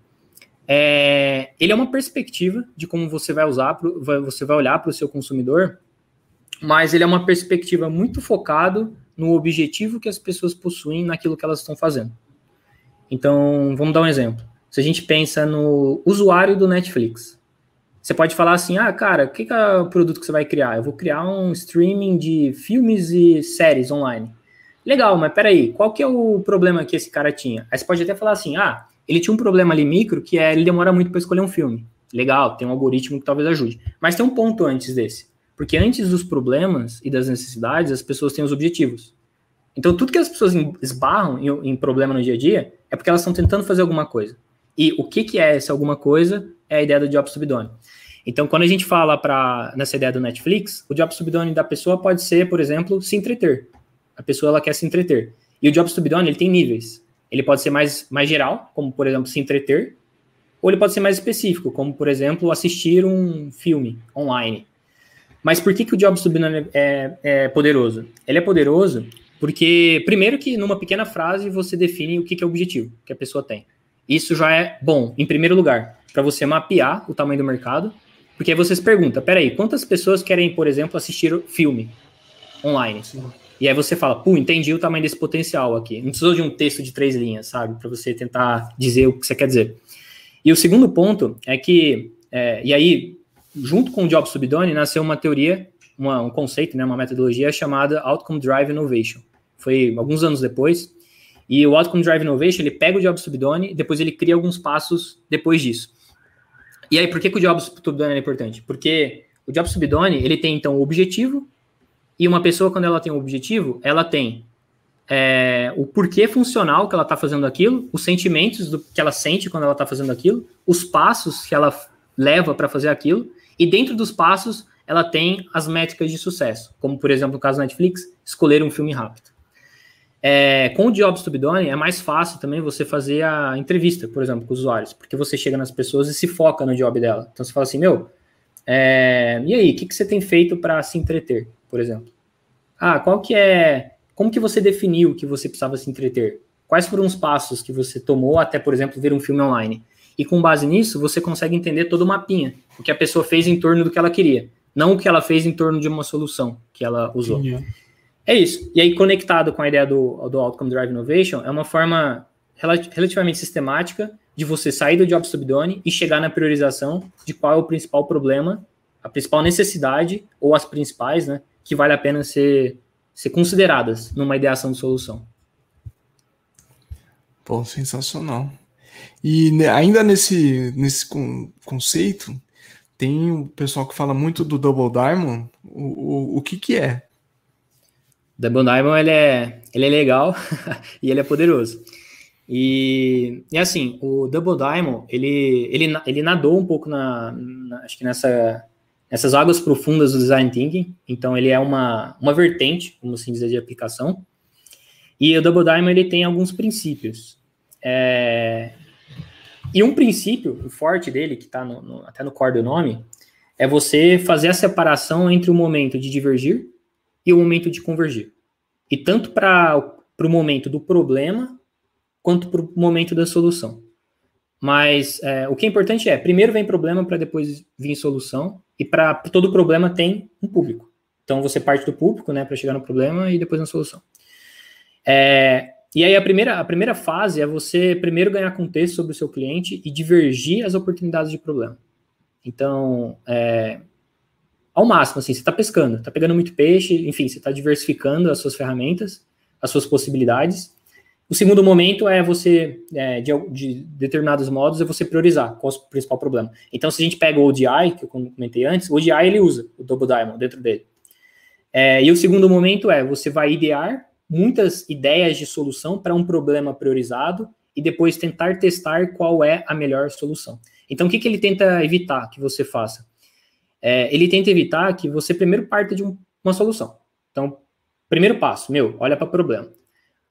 É, ele é uma perspectiva de como você vai usar, você vai olhar para o seu consumidor, mas ele é uma perspectiva muito focado no objetivo que as pessoas possuem naquilo que elas estão fazendo. Então, vamos dar um exemplo. Se a gente pensa no usuário do Netflix, você pode falar assim: ah, cara, o que, que é o produto que você vai criar? Eu vou criar um streaming de filmes e séries online. Legal, mas peraí, qual que é o problema que esse cara tinha? Aí você pode até falar assim: ah, ele tinha um problema ali micro que é ele demora muito para escolher um filme. Legal, tem um algoritmo que talvez ajude. Mas tem um ponto antes desse. Porque antes dos problemas e das necessidades, as pessoas têm os objetivos. Então, tudo que as pessoas esbarram em, em problema no dia a dia é porque elas estão tentando fazer alguma coisa. E o que, que é essa alguma coisa é a ideia do Job Subdone. Então, quando a gente fala para nessa ideia do Netflix, o Job Subdone da pessoa pode ser, por exemplo, se entreter. A pessoa ela quer se entreter. E o Job Subdone ele tem níveis. Ele pode ser mais, mais geral, como por exemplo se entreter, ou ele pode ser mais específico, como por exemplo assistir um filme online. Mas por que, que o Job Subdone é, é poderoso? Ele é poderoso porque, primeiro, que numa pequena frase você define o que, que é o objetivo que a pessoa tem. Isso já é bom, em primeiro lugar, para você mapear o tamanho do mercado, porque aí você se pergunta: peraí, quantas pessoas querem, por exemplo, assistir filme online? Sim. E aí você fala, pô, entendi o tamanho desse potencial aqui. Não precisou de um texto de três linhas, sabe? Para você tentar dizer o que você quer dizer. E o segundo ponto é que, é, e aí, junto com o Job Subdone, nasceu uma teoria, uma, um conceito, né, uma metodologia chamada Outcome Drive Innovation foi alguns anos depois. E o Outcome Drive Innovation, ele pega o Job Subdone depois ele cria alguns passos depois disso. E aí, por que, que o Job Subdone é importante? Porque o Job Subdone, ele tem, então, o objetivo, e uma pessoa, quando ela tem um objetivo, ela tem é, o porquê funcional que ela está fazendo aquilo, os sentimentos do que ela sente quando ela está fazendo aquilo, os passos que ela leva para fazer aquilo, e dentro dos passos, ela tem as métricas de sucesso, como, por exemplo, no caso da Netflix, escolher um filme rápido. É, com o Job Subdone é mais fácil também você fazer a entrevista, por exemplo, com os usuários, porque você chega nas pessoas e se foca no job dela. Então você fala assim, meu, é, e aí, o que, que você tem feito para se entreter, por exemplo? Ah, qual que é, como que você definiu que você precisava se entreter? Quais foram os passos que você tomou até, por exemplo, ver um filme online? E com base nisso, você consegue entender todo o mapinha, o que a pessoa fez em torno do que ela queria, não o que ela fez em torno de uma solução que ela usou. É isso. E aí, conectado com a ideia do, do Outcome Drive Innovation, é uma forma relativamente sistemática de você sair do job subdone e chegar na priorização de qual é o principal problema, a principal necessidade, ou as principais, né, que vale a pena ser, ser consideradas numa ideação de solução. Pô, sensacional. E ainda nesse, nesse conceito, tem o pessoal que fala muito do Double Diamond. O, o, o que, que é? Double Diamond ele é, ele é legal e ele é poderoso. E, e assim, o Double Diamond, ele, ele, ele nadou um pouco na, na, acho que nessa, essas águas profundas do design thinking. Então, ele é uma, uma vertente, como assim dizer, de aplicação. E o Double Diamond ele tem alguns princípios. É... E um princípio forte dele, que está até no core do nome, é você fazer a separação entre o momento de divergir e o momento de convergir. E tanto para o momento do problema, quanto para o momento da solução. Mas é, o que é importante é, primeiro vem problema para depois vir solução, e para todo problema tem um público. Então você parte do público, né, para chegar no problema e depois na solução. É, e aí a primeira, a primeira fase é você primeiro ganhar contexto sobre o seu cliente e divergir as oportunidades de problema. Então, é, ao máximo, assim, você está pescando, está pegando muito peixe, enfim, você está diversificando as suas ferramentas, as suas possibilidades. O segundo momento é você, é, de, de, determinados modos, é você priorizar qual é o principal problema. Então, se a gente pega o ODI, que eu comentei antes, o ODI ele usa o Double Diamond dentro dele. É, e o segundo momento é você vai idear muitas ideias de solução para um problema priorizado e depois tentar testar qual é a melhor solução. Então, o que, que ele tenta evitar que você faça? É, ele tenta evitar que você primeiro parta de um, uma solução. Então, primeiro passo, meu, olha para o problema.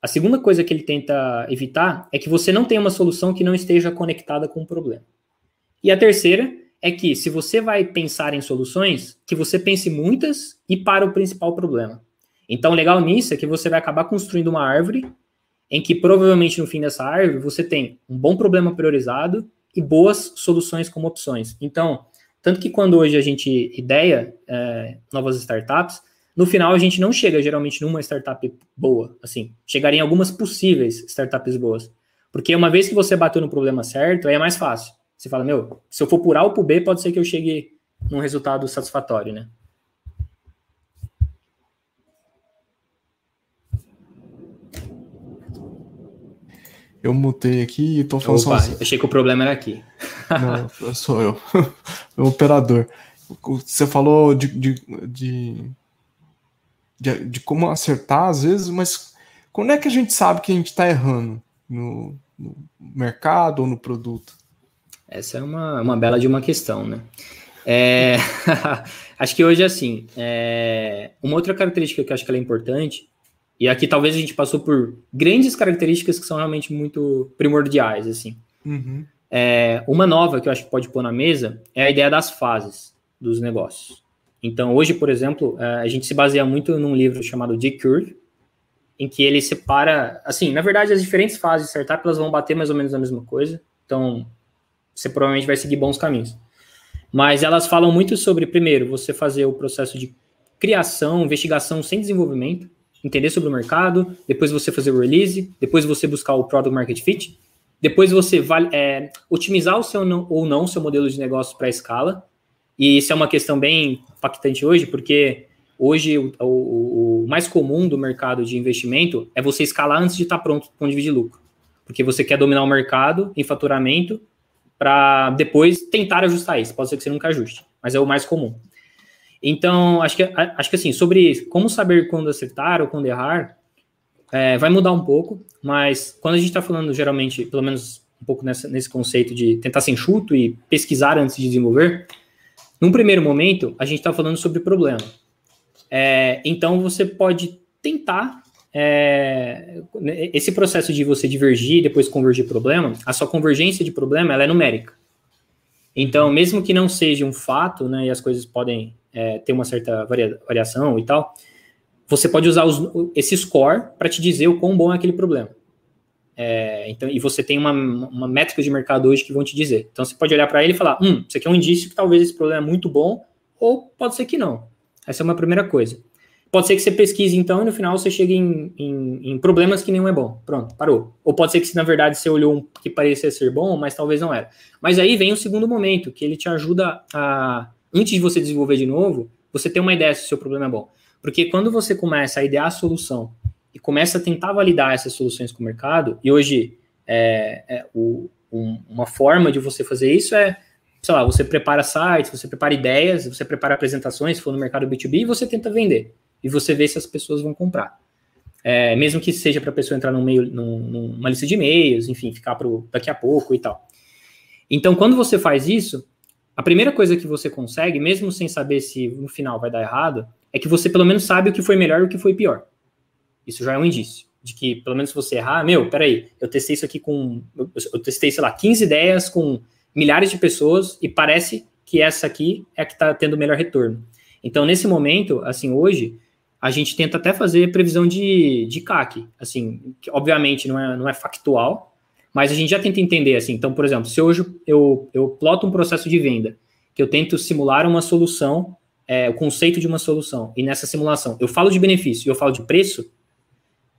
A segunda coisa que ele tenta evitar é que você não tenha uma solução que não esteja conectada com o problema. E a terceira é que, se você vai pensar em soluções, que você pense muitas e para o principal problema. Então, legal nisso é que você vai acabar construindo uma árvore em que provavelmente no fim dessa árvore você tem um bom problema priorizado e boas soluções como opções. Então, tanto que quando hoje a gente ideia é, novas startups, no final a gente não chega geralmente numa startup boa, assim, chegaria em algumas possíveis startups boas. Porque uma vez que você bateu no problema certo, aí é mais fácil. Você fala, meu, se eu for por A ou por B, pode ser que eu chegue num resultado satisfatório, né? Eu mutei aqui e tô falando Opa, sozinho. achei que o problema era aqui. Não, sou eu. o operador. Você falou de, de, de, de, de como acertar às vezes, mas quando é que a gente sabe que a gente está errando? No, no, mercado ou no produto? Essa é uma, uma bela de uma questão, né? É, acho que hoje, assim, é, uma outra característica que eu acho que é importante e aqui talvez a gente passou por grandes características que são realmente muito primordiais, assim. Uhum. É, uma nova que eu acho que pode pôr na mesa é a ideia das fases dos negócios. Então, hoje, por exemplo, é, a gente se baseia muito num livro chamado J-Curve, em que ele separa, assim, na verdade, as diferentes fases de startup elas vão bater mais ou menos a mesma coisa. Então, você provavelmente vai seguir bons caminhos. Mas elas falam muito sobre, primeiro, você fazer o processo de criação, investigação sem desenvolvimento entender sobre o mercado, depois você fazer o release, depois você buscar o product market fit, depois você vai é, otimizar o seu não, ou não seu modelo de negócio para escala. E isso é uma questão bem impactante hoje, porque hoje o, o, o, mais comum do mercado de investimento é você escalar antes de estar tá pronto para dividir lucro. Porque você quer dominar o mercado em faturamento para depois tentar ajustar isso. Pode ser que você nunca ajuste, mas é o mais comum. Então, acho que, acho que assim, sobre como saber quando acertar ou quando errar, é, vai mudar um pouco, mas quando a gente está falando, geralmente, pelo menos um pouco nessa, nesse conceito de tentar ser enxuto e pesquisar antes de desenvolver, num primeiro momento, a gente está falando sobre problema. É, então, você pode tentar é, esse processo de você divergir e depois convergir problema, a sua convergência de problema ela é numérica. Então, mesmo que não seja um fato, né, e as coisas podem é, ter uma certa varia, variação e tal, você pode usar os, esse score para te dizer o quão bom é aquele problema. É, então, e você tem uma, uma métrica de mercado hoje que vão te dizer. Então, você pode olhar para ele e falar: hum, isso aqui é um indício que talvez esse problema é muito bom, ou pode ser que não. Essa é uma primeira coisa. Pode ser que você pesquise, então, e no final você chegue em, em, em, problemas que nenhum é bom. Pronto, parou. Ou pode ser que, na verdade, você olhou um que parecia ser bom, mas talvez não era. Mas aí vem o segundo momento, que ele te ajuda a, antes de você desenvolver de novo, você ter uma ideia se o seu problema é bom. Porque quando você começa a idear a solução e começa a tentar validar essas soluções com o mercado, e hoje é, é o, um, uma forma de você fazer isso é, sei lá, você prepara sites, você prepara ideias, você prepara apresentações, se for no mercado B2B, e você tenta vender. E você vê se as pessoas vão comprar. É, mesmo que seja para a pessoa entrar num meio, num, numa lista de e-mails, enfim, ficar para daqui a pouco e tal. Então, quando você faz isso, a primeira coisa que você consegue, mesmo sem saber se no final vai dar errado, é que você pelo menos sabe o que foi melhor e o que foi pior. Isso já é um indício de que, pelo menos se você errar, meu, peraí, eu testei isso aqui com. Eu, eu testei, sei lá, 15 ideias com milhares de pessoas e parece que essa aqui é a que está tendo o melhor retorno. Então, nesse momento, assim, hoje, a gente tenta até fazer previsão de, de CAC, assim, que obviamente não é, não é factual, mas a gente já tenta entender, assim, então, por exemplo, se hoje eu, eu ploto um processo de venda, que eu tento simular uma solução, é, o conceito de uma solução, e nessa simulação eu falo de benefício e eu falo de preço,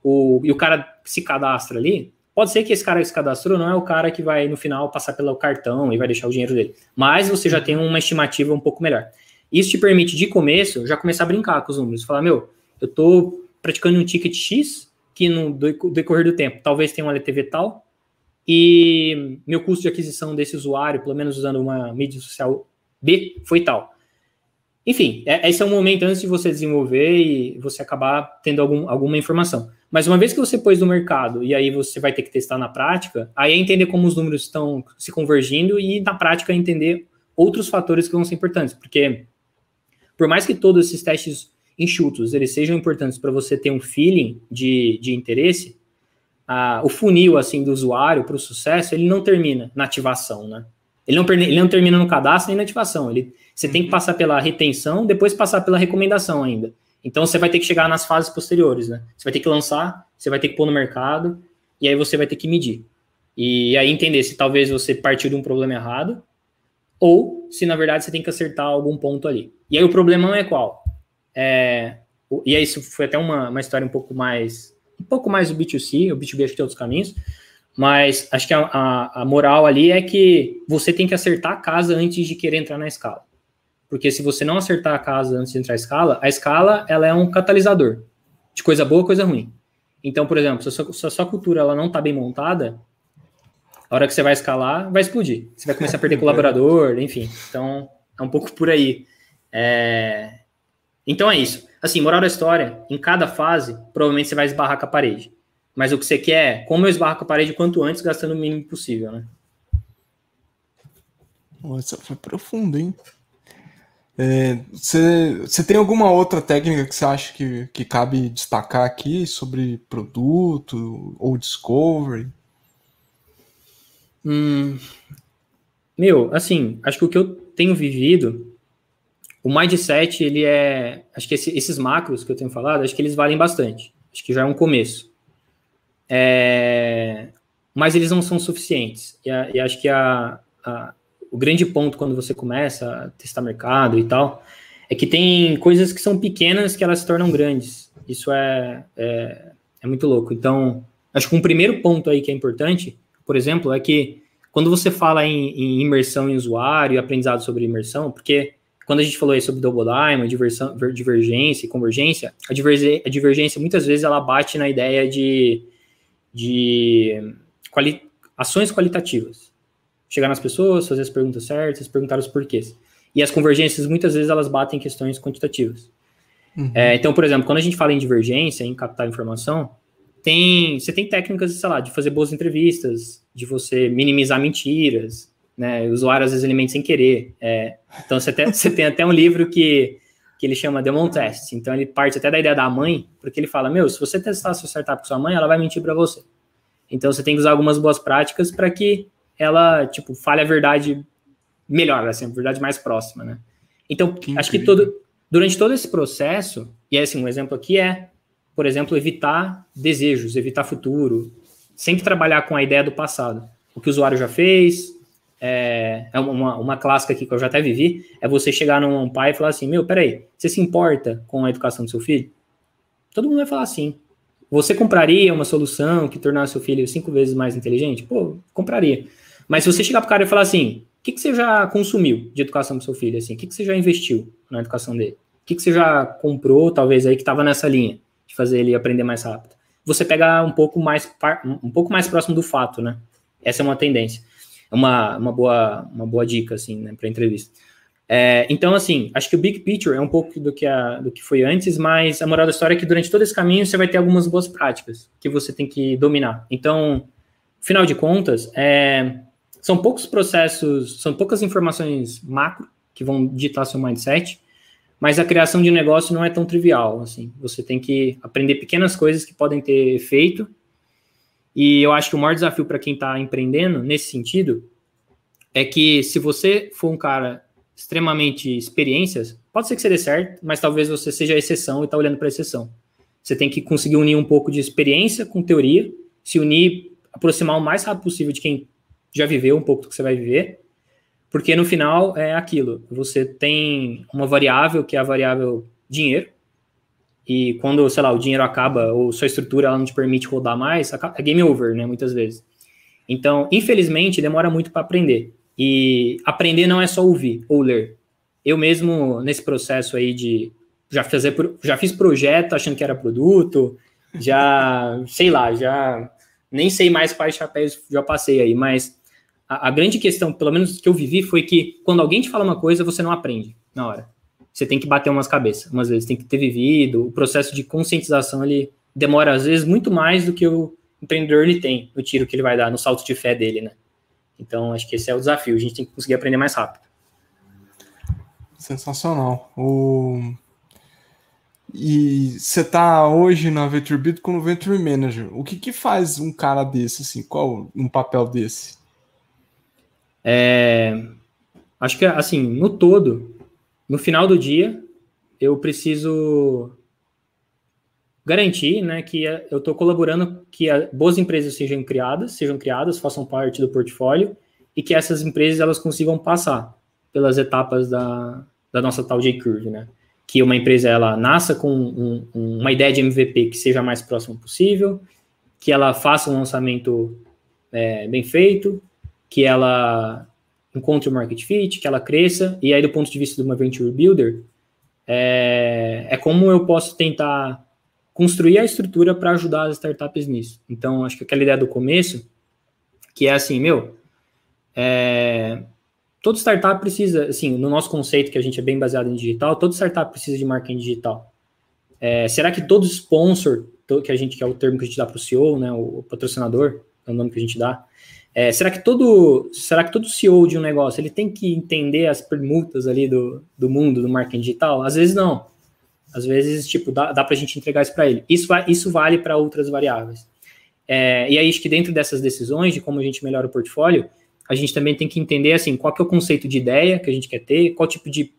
o, e o cara se cadastra ali, pode ser que esse cara que se cadastrou não é o cara que vai, no final, passar pelo cartão e vai deixar o dinheiro dele, mas você já tem uma estimativa um pouco melhor. Isso te permite, de começo, já começar a brincar com os números, falar, meu, eu estou praticando um ticket X, que no decorrer do tempo talvez tenha um LTV tal, e meu custo de aquisição desse usuário, pelo menos usando uma mídia social B, foi tal. Enfim, é, esse é um momento antes de você desenvolver e você acabar tendo algum, alguma informação. Mas uma vez que você pôs no mercado e aí você vai ter que testar na prática, aí é entender como os números estão se convergindo e na prática entender outros fatores que vão ser importantes, porque por mais que todos esses testes enxutos eles sejam importantes para você ter um feeling de, de interesse, a, o funil assim do usuário para o sucesso, ele não termina na ativação, né? Ele não, ele não termina no cadastro nem na ativação. Ele, você uhum. tem que uhum. passar pela retenção, depois passar pela recomendação ainda. Então você vai ter que chegar nas fases posteriores, né? Você vai ter que lançar, você vai ter que pôr no mercado, e aí você vai ter que medir. E aí entender se talvez você partiu de um problema errado, ou se na verdade você tem que acertar algum ponto ali. E aí o problema é qual? É, e aí isso foi até uma, uma história um pouco mais um pouco mais do B2C, o B2B acho que tem outros caminhos, mas acho que a, a, a, moral ali é que você tem que acertar a casa antes de querer entrar na escala. Porque se você não acertar a casa antes de entrar na escala, a escala ela é um catalisador de coisa boa, coisa ruim. Então, por exemplo, se a sua, se a sua cultura ela não está bem montada, a hora que você vai escalar, vai explodir. Você vai começar a perder colaborador, enfim. Então, é um pouco por aí. É... Então é isso. Assim, moral da história, em cada fase, provavelmente você vai esbarrar com a parede. Mas o que você quer é como eu esbarro com a parede quanto antes, gastando o mínimo possível, né? Nossa, foi profundo, hein? Você é, tem alguma outra técnica que você acha que, que cabe destacar aqui sobre produto ou discovery? Hum, meu, assim, acho que o que eu tenho vivido o mindset, ele é. Acho que esse, esses macros que eu tenho falado, acho que eles valem bastante. Acho que já é um começo. É, mas eles não são suficientes. E, a, e acho que a, a, o grande ponto quando você começa a testar mercado e tal é que tem coisas que são pequenas que elas se tornam grandes. Isso é, é, é muito louco. Então, acho que um primeiro ponto aí que é importante, por exemplo, é que quando você fala em, em imersão em usuário e aprendizado sobre imersão, porque quando a gente falou aí sobre double diamond, diversão, divergência e convergência, a, divergência, a divergência muitas vezes ela bate na ideia de, de quali, ações qualitativas. Chegar nas pessoas, fazer as perguntas certas, perguntar os porquês. E as convergências muitas vezes elas batem em questões quantitativas. Uhum. É, então, por exemplo, quando a gente fala em divergência, em captar informação, tem, você tem técnicas, sei lá, de fazer boas entrevistas, de você minimizar mentiras, né? O usuário às vezes ele mente sem querer. É, então você, tem, você tem até um livro que, que ele chama Demon Test. Então ele parte até da ideia da mãe, porque ele fala: Meu, se você testar sua startup com sua mãe, ela vai mentir para você. Então você tem que usar algumas boas práticas para que ela, tipo, fale a verdade melhor, assim, a verdade mais próxima, né? Então, que acho que todo, durante todo esse processo, e assim, um exemplo aqui é, por exemplo, evitar desejos, evitar futuro, sempre trabalhar com a ideia do passado. O que o usuário já fez, é, é uma, uma clássica aqui que eu já até vivi, é você chegar num pai e falar assim, meu, peraí, você se importa com a educação do seu filho? Todo mundo vai falar sim. Você compraria uma solução que tornasse seu filho cinco vezes mais inteligente? Pô, compraria. Mas se você chegar pro cara e falar assim, o que, que você já consumiu de educação do seu filho? Assim, o que, que você já investiu na educação dele? O que, que você já comprou, talvez, aí que estava nessa linha, de fazer ele aprender mais rápido? Você pegar um pouco mais, um pouco mais próximo do fato, né? Essa é uma tendência uma, uma, boa, uma boa dica, assim, né, para entrevista. É, então, assim, acho que o big picture é um pouco do que, a, do que foi antes, mas a moral da história é que durante todo esse caminho você vai ter algumas boas práticas que você tem que dominar. Então, final de contas, é, são poucos processos, são poucas informações macro que vão ditar seu mindset, mas a criação de negócio não é tão trivial, assim. Você tem que aprender pequenas coisas que podem ter efeito. E eu acho que o maior desafio para quem está empreendendo nesse sentido é que se você for um cara extremamente experiências, pode ser que você dê certo, mas talvez você seja a exceção e está olhando para a exceção. Você tem que conseguir unir um pouco de experiência com teoria, se unir, aproximar o mais rápido possível de quem já viveu um pouco do que você vai viver, porque no final é aquilo. Você tem uma variável que é a variável dinheiro, e quando, sei lá, o dinheiro acaba ou sua estrutura ela não te permite rodar mais, é game over, né, muitas vezes. Então, infelizmente, demora muito para aprender. E aprender não é só ouvir ou ler. Eu mesmo, nesse processo aí de já fazer, já fiz projeto achando que era produto, já, sei lá, já nem sei mais quais chapéus já passei aí, mas a, a, grande questão, pelo menos que eu vivi, foi que quando alguém te fala uma coisa, você não aprende na hora. Você tem que bater umas cabeças, umas vezes tem que ter vivido. O processo de conscientização ele demora às vezes muito mais do que o empreendedor ele tem, no tiro que ele vai dar, no salto de fé dele, né? Então acho que esse é o desafio. A gente tem que conseguir aprender mais rápido. Sensacional. O... E você está hoje na VentureBeat como Venture Manager. O que, que faz um cara desse, assim? Qual um papel desse? É, acho que, assim, no todo, no final do dia, eu preciso garantir né, que eu estou colaborando que boas empresas sejam criadas, sejam criadas, façam parte do portfólio e que essas empresas elas consigam passar pelas etapas da, da nossa tal J-Curve, né? Que uma empresa ela nasça com um, uma ideia de MVP que seja mais próximo possível, que ela faça um lançamento é, bem feito, que ela encontre o market fit, que ela cresça, e aí do ponto de vista de uma venture builder, é, é como eu posso tentar construir a estrutura para ajudar as startups nisso. Então, acho que aquela ideia do começo, que é assim, meu, é, todo startup precisa, assim, no nosso conceito, que a gente é bem baseado em digital, todo startup precisa de marketing digital. É, será que todo sponsor, que a gente, que é o termo que a gente dá para o CEO, né, o patrocinador, é o nome que a gente dá, é, será que todo será que todo CEO de um negócio ele tem que entender as permutas ali do, do mundo do marketing digital? Às vezes não. Às vezes, tipo, dá, dá para a gente entregar isso para ele. Isso, isso vale para outras variáveis. É, e aí, acho que dentro dessas decisões de como a gente melhora o portfólio, a gente também tem que entender, assim, qual que é o conceito de ideia que a gente quer ter, qual tipo de,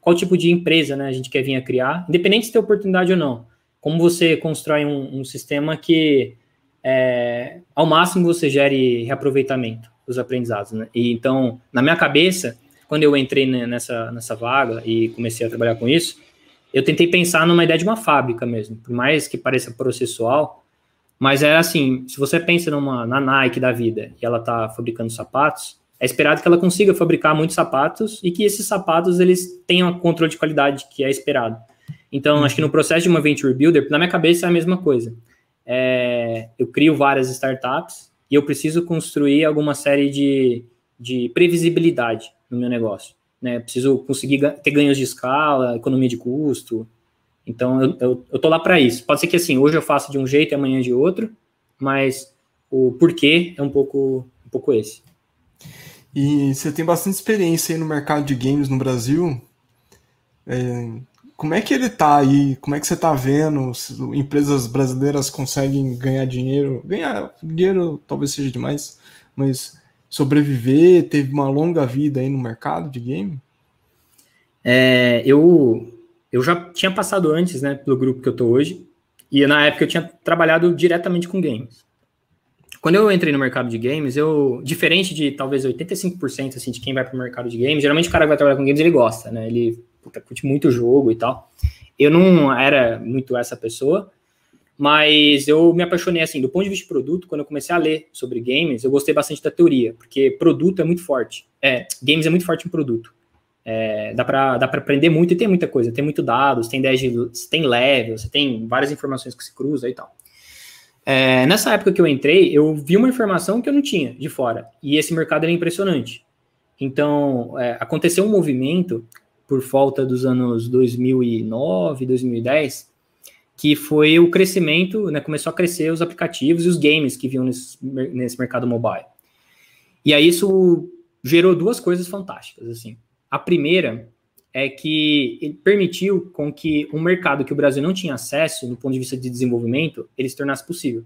qual tipo de empresa né, a gente quer vir a criar, independente de ter oportunidade ou não. Como você constrói um, um sistema que é, ao máximo você gere reaproveitamento dos aprendizados. Né? E então, na minha cabeça, quando eu entrei nessa, nessa vaga e comecei a trabalhar com isso, eu tentei pensar numa ideia de uma fábrica mesmo, por mais que pareça processual, mas é assim, se você pensa numa, na Nike da vida e ela está fabricando sapatos, é esperado que ela consiga fabricar muitos sapatos e que esses sapatos eles tenham controle de qualidade que é esperado. Então, acho que no processo de uma venture builder, na minha cabeça é a mesma coisa é, eu crio várias startups e eu preciso construir alguma série de, de previsibilidade no meu negócio. Né? Preciso conseguir ter ganhos de escala, economia de custo. Então, eu, eu, eu tô lá para isso. Pode ser que assim, hoje eu faça de um jeito e amanhã de outro, mas o porquê é um pouco, um pouco esse. E você tem bastante experiência aí no mercado de games no Brasil. É, como é que ele tá aí? Como é que você tá vendo? Empresas brasileiras conseguem ganhar dinheiro? Ganhar dinheiro talvez seja demais, mas sobreviver, teve uma longa vida aí no mercado de game? É, eu, eu já tinha passado antes, né, pelo grupo que eu tô hoje, e na época eu tinha trabalhado diretamente com games. Quando eu entrei no mercado de games, eu, diferente de talvez 85% assim, de quem vai para o mercado de games, geralmente o cara que vai trabalhar com games, ele gosta, né, ele puta, curte muito o jogo e tal. Eu não era muito essa pessoa, mas eu me apaixonei assim, do ponto de vista de produto, quando eu comecei a ler sobre games, eu gostei bastante da teoria, porque produto é muito forte. É, games é muito forte em produto. É, dá para dá aprender muito e tem muita coisa, tem muito dados, tem 10 tem level, você tem várias informações que se cruzam e tal. É, nessa época que eu entrei, eu vi uma informação que eu não tinha de fora, e esse mercado era impressionante. Então, é, aconteceu um movimento por volta dos anos 2009, 2010, que foi o crescimento, né, começou a crescer os aplicativos e os games que vinham nesse, nesse mercado mobile. E aí isso gerou duas coisas fantásticas, assim. A primeira é que ele permitiu com que um mercado que o Brasil não tinha acesso, no ponto de vista de desenvolvimento, ele se tornasse possível.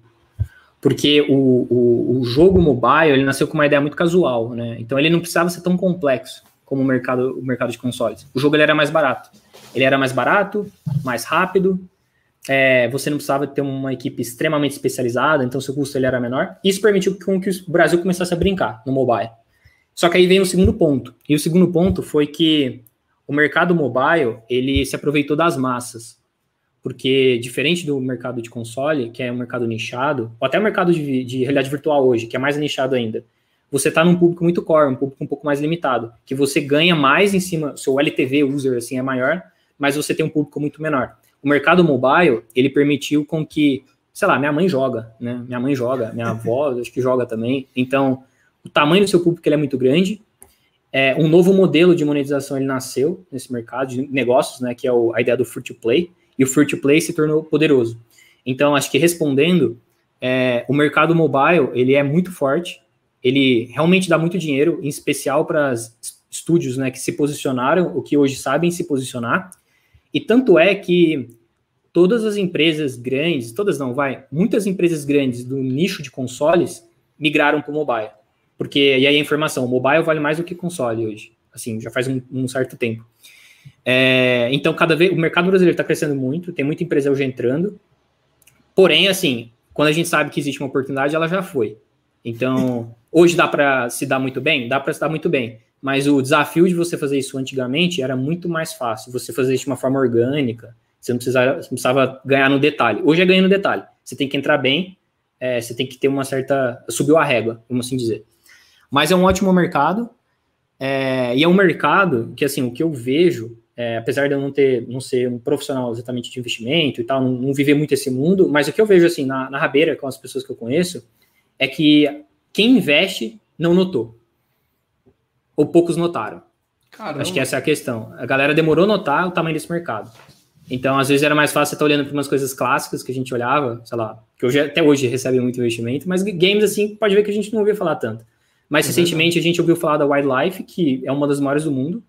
Porque o, o, o jogo mobile, ele nasceu com uma ideia muito casual, né? Então ele não precisava ser tão complexo como o mercado, o mercado de consoles. O jogo ele era mais barato. Ele era mais barato, mais rápido, é, você não precisava ter uma equipe extremamente especializada, então seu custo ele era menor. Isso permitiu com que o Brasil começasse a brincar no mobile. Só que aí vem o segundo ponto. E o segundo ponto foi que o mercado mobile, ele se aproveitou das massas. Porque, diferente do mercado de console, que é um mercado nichado, ou até o mercado de, de realidade virtual hoje, que é mais nichado ainda, você está num público muito core, um público um pouco mais limitado, que você ganha mais em cima, seu LTV user assim é maior, mas você tem um público muito menor. O mercado mobile, ele permitiu com que, sei lá, minha mãe joga, né? Minha mãe joga, minha avó acho que joga também. Então, o tamanho do seu público ele é muito grande, é, um novo modelo de monetização ele nasceu nesse mercado de negócios, né, que é o, a ideia do free to play, e o free to play se tornou poderoso. Então, acho que respondendo, é, o mercado mobile ele é muito forte, ele realmente dá muito dinheiro, em especial para estúdios né, que se posicionaram, o que hoje sabem se posicionar, e tanto é que todas as empresas grandes, todas não, vai, muitas empresas grandes do nicho de consoles migraram para o mobile. Porque, e aí a informação, o mobile vale mais do que console hoje. Assim, já faz um, um certo tempo. É, então, cada vez o mercado brasileiro está crescendo muito, tem muita empresa hoje entrando. Porém, assim, quando a gente sabe que existe uma oportunidade, ela já foi. Então, hoje dá para se dar muito bem? Dá para se dar muito bem. Mas o desafio de você fazer isso antigamente era muito mais fácil. Você fazer isso de uma forma orgânica, você não precisava, você precisava ganhar no detalhe. Hoje é ganhar no detalhe. Você tem que entrar bem, é, você tem que ter uma certa. Subiu a régua, vamos assim dizer. Mas é um ótimo mercado. É, e é um mercado que, assim, o que eu vejo, é, apesar de eu não ter, não ser um profissional exatamente de investimento e tal, não, não viver muito esse mundo, mas o que eu vejo, assim, na, na rabeira com as pessoas que eu conheço, é que quem investe não notou. Ou poucos notaram. Caramba. Acho que essa é a questão. A galera demorou a notar o tamanho desse mercado. Então, às vezes era mais fácil estar olhando para umas coisas clássicas que a gente olhava, sei lá, que hoje, até hoje recebe muito investimento, mas games, assim, pode ver que a gente não ouvia falar tanto. Mais é recentemente a gente ouviu falar da Wildlife, que é uma das maiores do mundo.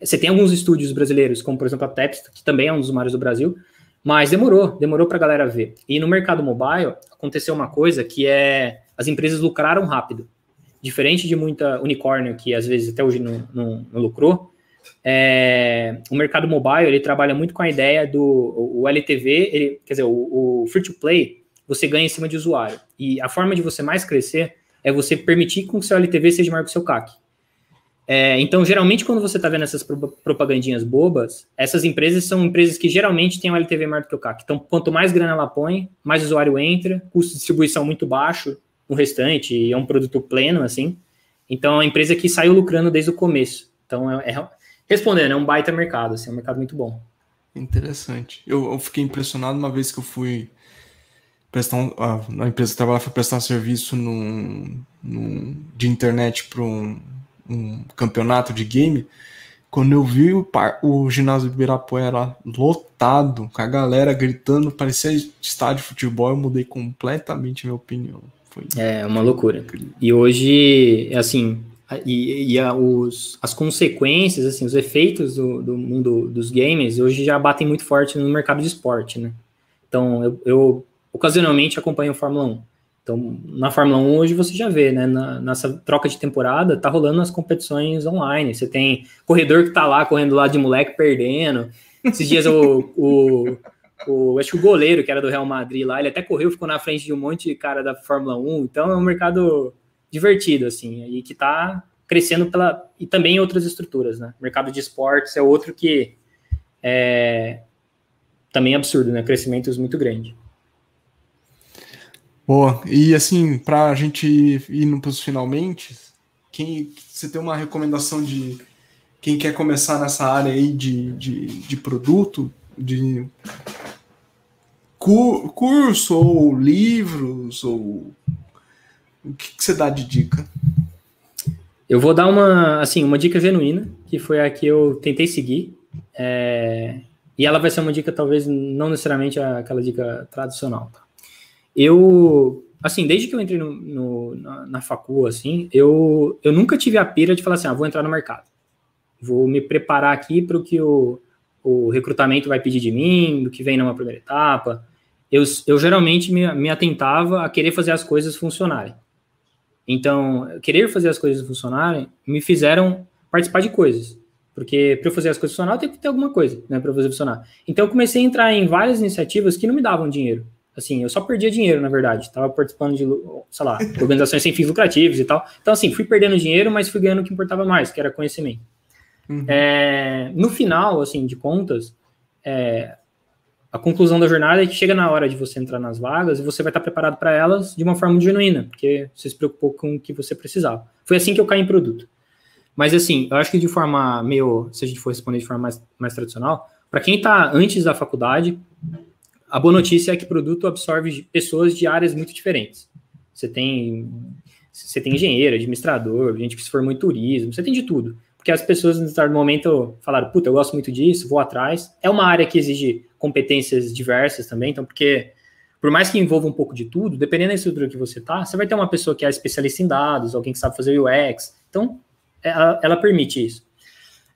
Você tem alguns estúdios brasileiros, como por exemplo a Tepst, que também é um dos maiores do Brasil, mas demorou, demorou para a galera ver. E no mercado mobile aconteceu uma coisa que é as empresas lucraram rápido. Diferente de muita unicórnio que às vezes até hoje não, não, não lucrou, é, o mercado mobile ele trabalha muito com a ideia do o LTV, ele, quer dizer, o, o free to play, você ganha em cima de usuário. E a forma de você mais crescer é você permitir que o seu LTV seja maior que o seu CAC. É, então, geralmente, quando você está vendo essas propagandinhas bobas, essas empresas são empresas que geralmente têm um LTV maior do que o CAC. Então, quanto mais grana ela põe, mais usuário entra, custo de distribuição muito baixo no restante, e é um produto pleno, assim. Então, é uma empresa que saiu lucrando desde o começo. Então, é, é respondendo, é um baita mercado, assim, é um mercado muito bom. Interessante. Eu, eu fiquei impressionado uma vez que eu fui prestar um, a, a, empresa que trabalha foi prestar serviço num, num, de internet para um, um, campeonato de game. Quando eu vi o, o ginásio de Ibirapuera lotado, com a galera gritando, parecia estádio de futebol, eu mudei completamente minha opinião. Foi é uma loucura. Incrível. E hoje, assim, e, e a, os, as consequências, assim, os efeitos do, do, mundo dos games hoje já batem muito forte no mercado de esporte, né? Então, eu, eu ocasionalmente acompanho a Fórmula 1. Então, na Fórmula 1 hoje você já vê, né? Na, nessa troca de temporada, tá rolando as competições online. Você tem corredor que tá lá correndo lá de moleque perdendo. Esses dias o, o, o, acho que o goleiro que era do Real Madrid lá, ele até correu, ficou na frente de um monte de cara da Fórmula 1. Então é um mercado divertido, assim, e que tá crescendo pela. e também outras estruturas, né? O mercado de esportes é outro que é também absurdo, né? Crescimentos muito grande. Boa. E assim, para a gente ir para finalmente, quem você tem uma recomendação de quem quer começar nessa área aí de, de, de produto, de curso ou livros ou o que, que, você dá de dica? Eu vou dar uma assim uma dica genuína que foi a que eu tentei seguir é, e ela vai ser uma dica talvez não necessariamente aquela dica tradicional. Tá? Eu, assim, desde que eu entrei no, no na, na assim, eu, eu nunca tive a pira de falar assim, ah, vou entrar no mercado. Vou me preparar aqui para o que o, o recrutamento vai pedir de mim, do que vem numa primeira etapa. Eu, eu geralmente me, me atentava a querer fazer as coisas funcionarem. Então, querer fazer as coisas funcionarem me fizeram participar de coisas. Porque para eu fazer as coisas funcionar, eu tenho que ter alguma coisa, né, para fazer funcionar. Então, eu comecei a entrar em várias iniciativas que não me davam dinheiro. Assim, eu só perdia dinheiro, na verdade. Estava participando de, sei lá, organizações sem fins lucrativos e tal. Então, assim, fui perdendo dinheiro, mas fui ganhando o que importava mais, que era conhecimento. Uhum. É, no final, assim, de contas, é, a conclusão da jornada é que chega na hora de você entrar nas vagas e você vai estar preparado para elas de uma forma genuína, porque você se preocupou com o que você precisava. Foi assim que eu caí em produto. Mas, assim, eu acho que de forma meio, se a gente for responder de forma mais, mais tradicional, para quem está antes da faculdade, a boa notícia é que produto absorve pessoas de áreas muito diferentes. Você tem, você tem engenheiro, administrador, gente que se formou em turismo, você tem de tudo porque as pessoas, no certo momento, falaram, puta, eu gosto muito disso, vou atrás. É uma área que exige competências diversas também, então, porque por mais que envolva um pouco de tudo, dependendo da estrutura que você tá, você vai ter uma pessoa que é especialista em dados, alguém que sabe fazer UX, então, ela, ela permite isso.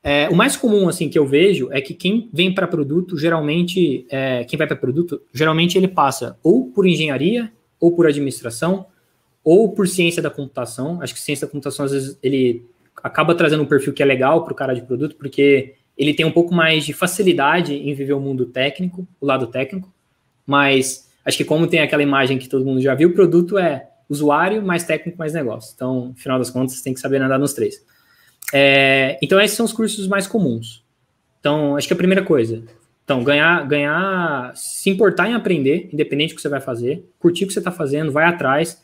É, o mais comum, assim, que eu vejo é que quem vem para produto, geralmente, é, quem vai para produto, geralmente ele passa ou por engenharia, ou por administração, ou por ciência da computação. Acho que ciência da computação, às vezes, ele acaba trazendo um perfil que é legal para o cara de produto, porque ele tem um pouco mais de facilidade em viver o mundo técnico, o lado técnico, mas acho que como tem aquela imagem que todo mundo já viu, o produto é usuário mais técnico mais negócio. Então, no final das contas, você tem que saber nadar nos três. É, então, esses são os cursos mais comuns. Então, acho que a primeira coisa. Então, ganhar, ganhar, se importar em aprender, independente do que você vai fazer, curtir o que você está fazendo, vai atrás,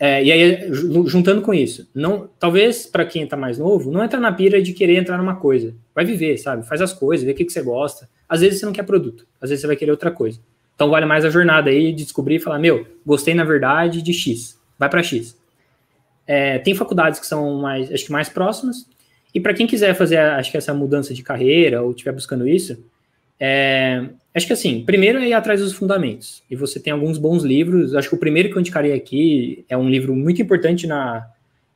é, e aí, juntando com isso, não, talvez para quem está mais novo, não entra na pira de querer entrar numa coisa. Vai viver, sabe? Faz as coisas, vê o que, que você gosta. Às vezes você não quer produto, às vezes você vai querer outra coisa. Então vale mais a jornada aí de descobrir e falar: meu, gostei na verdade de X, vai para X. É, tem faculdades que são mais, acho que mais próximas. E para quem quiser fazer, acho que essa mudança de carreira ou estiver buscando isso, é, acho que assim, primeiro é ir atrás dos fundamentos. E você tem alguns bons livros. Acho que o primeiro que eu indicaria aqui é um livro muito importante na,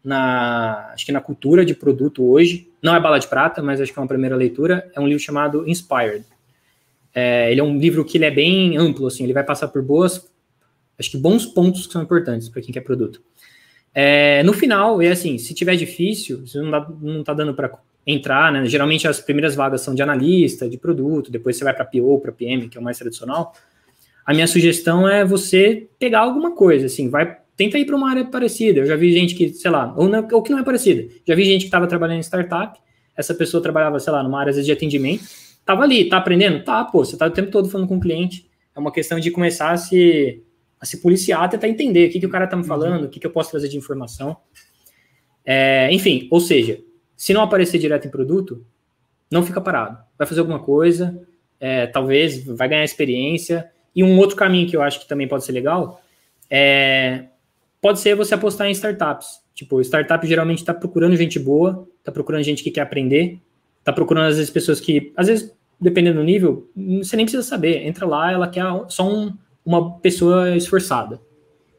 na acho que na cultura de produto hoje. Não é bala de prata, mas acho que é uma primeira leitura. É um livro chamado Inspired. É, ele é um livro que ele é bem amplo, assim, ele vai passar por boas, acho que bons pontos que são importantes para quem quer produto. É, no final, é assim, se tiver difícil, se não, dá, não tá dando para entrar, né? Geralmente as primeiras vagas são de analista, de produto, depois você vai para PO, para PM, que é o mais tradicional. A minha sugestão é você pegar alguma coisa, assim, vai tenta ir para uma área parecida. Eu já vi gente que, sei lá, ou, não, ou que não é parecida. Já vi gente que estava trabalhando em startup, essa pessoa trabalhava, sei lá, numa área de atendimento, tava ali, tá aprendendo? Tá, pô, você tá o tempo todo falando com o cliente. É uma questão de começar a se, a se policiar, tentar entender o que, que o cara tá me uhum. falando, o que, que eu posso trazer de informação. É, enfim, ou seja, se não aparecer direto em produto, não fica parado. Vai fazer alguma coisa, é, talvez vai ganhar experiência. E um outro caminho que eu acho que também pode ser legal é, pode ser você apostar em startups. Tipo, startup geralmente está procurando gente boa, está procurando gente que quer aprender, está procurando às vezes pessoas que, às vezes, dependendo do nível, você nem precisa saber. Entra lá, ela quer só um, uma pessoa esforçada.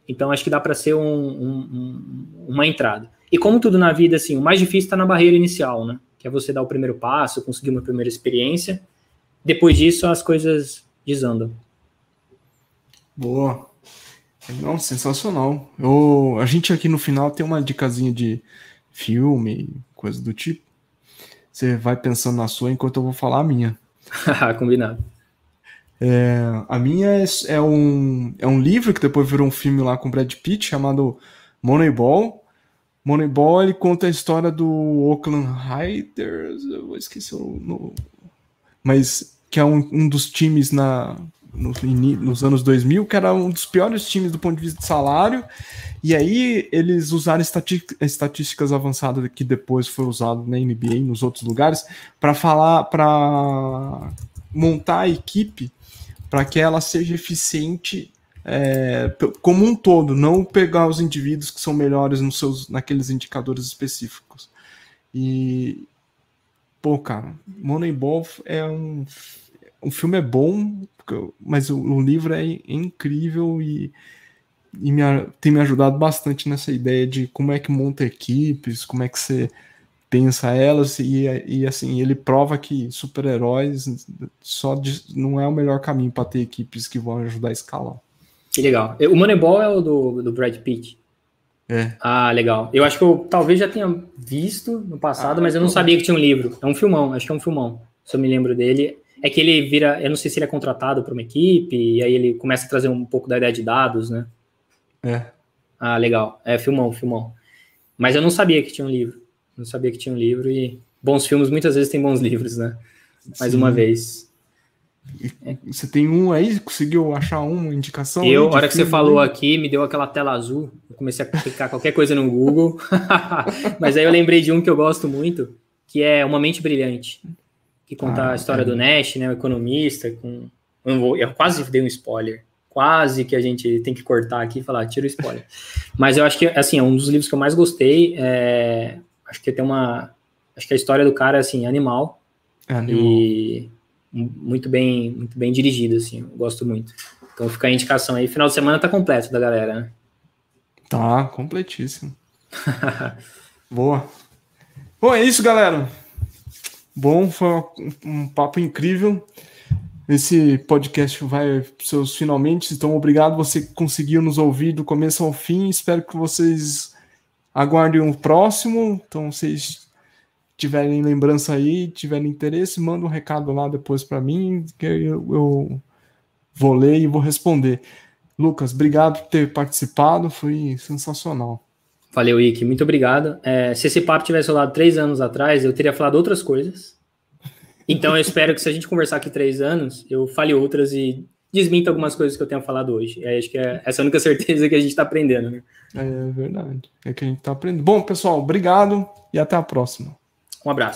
Então, acho que dá para ser um, um, uma entrada. E como tudo na vida, assim, o mais difícil está na barreira inicial, né? Que é você dar o primeiro passo, conseguir uma primeira experiência. Depois disso, as coisas desandam. Boa. Não, sensacional. Eu, a gente aqui no final tem uma dicasinha de filme, coisa do tipo. Você vai pensando na sua enquanto eu vou falar a minha. Combinado. É, a minha é, é, um, é um livro que depois virou um filme lá com Brad Pitt chamado Moneyball. Moneyball ele conta a história do Oakland Raiders, eu vou esquecer o nome, mas que é um, um dos times na, nos, nos anos 2000, que era um dos piores times do ponto de vista de salário, e aí eles usaram estatísticas avançadas que depois foi usado na NBA e nos outros lugares para falar, para montar a equipe para que ela seja eficiente é, como um todo, não pegar os indivíduos que são melhores nos seus, naqueles indicadores específicos. E, pô, cara, Moneyball é um. O filme é bom, mas o, o livro é incrível e, e me, tem me ajudado bastante nessa ideia de como é que monta equipes, como é que você pensa elas, e, e assim, ele prova que super-heróis só de, não é o melhor caminho para ter equipes que vão ajudar a escalar. Que legal. O Moneyball é o do, do Brad Pitt. É. Ah, legal. Eu acho que eu talvez já tenha visto no passado, ah, mas eu não sabia que tinha um livro. É um filmão, acho que é um filmão. Se eu me lembro dele. É que ele vira, eu não sei se ele é contratado para uma equipe, e aí ele começa a trazer um pouco da ideia de dados, né? É. Ah, legal. É, filmão, filmão. Mas eu não sabia que tinha um livro. Não sabia que tinha um livro e bons filmes muitas vezes têm bons livros, né? Mais Sim. uma vez. Você tem um aí? Conseguiu achar uma indicação? Eu, a hora que você falou aqui, me deu aquela tela azul. Eu comecei a clicar qualquer coisa no Google. Mas aí eu lembrei de um que eu gosto muito, que é Uma Mente Brilhante, que conta ah, a história é. do Nash, né, o economista. Com... Eu, vou... eu quase dei um spoiler. Quase que a gente tem que cortar aqui e falar, tira o spoiler. Mas eu acho que, assim, é um dos livros que eu mais gostei. É... Acho que tem uma. Acho que a história do cara é, assim, animal. É animal. E muito bem, muito bem dirigido, assim, eu gosto muito. Então fica a indicação aí. Final de semana tá completo da galera, né? Tá, completíssimo. Boa. Bom, é isso, galera. Bom, foi um, um papo incrível. Esse podcast vai para seus finalmente. Então, obrigado você que conseguiu nos ouvir do começo ao fim. Espero que vocês aguardem o próximo. Então, vocês tiverem lembrança aí, tiverem interesse, manda um recado lá depois para mim, que eu, eu, vou ler e vou responder. Lucas, obrigado por ter participado, foi sensacional. Valeu, Ike, muito obrigado. É, se esse papo tivesse rolado três anos atrás, eu teria falado outras coisas. Então eu espero que se a gente conversar aqui três anos, eu fale outras e desminta algumas coisas que eu tenho falado hoje. E acho que é essa é a única certeza que a gente está aprendendo. Né? É verdade. É que a gente está aprendendo. Bom, pessoal, obrigado e até a próxima. Um abraço.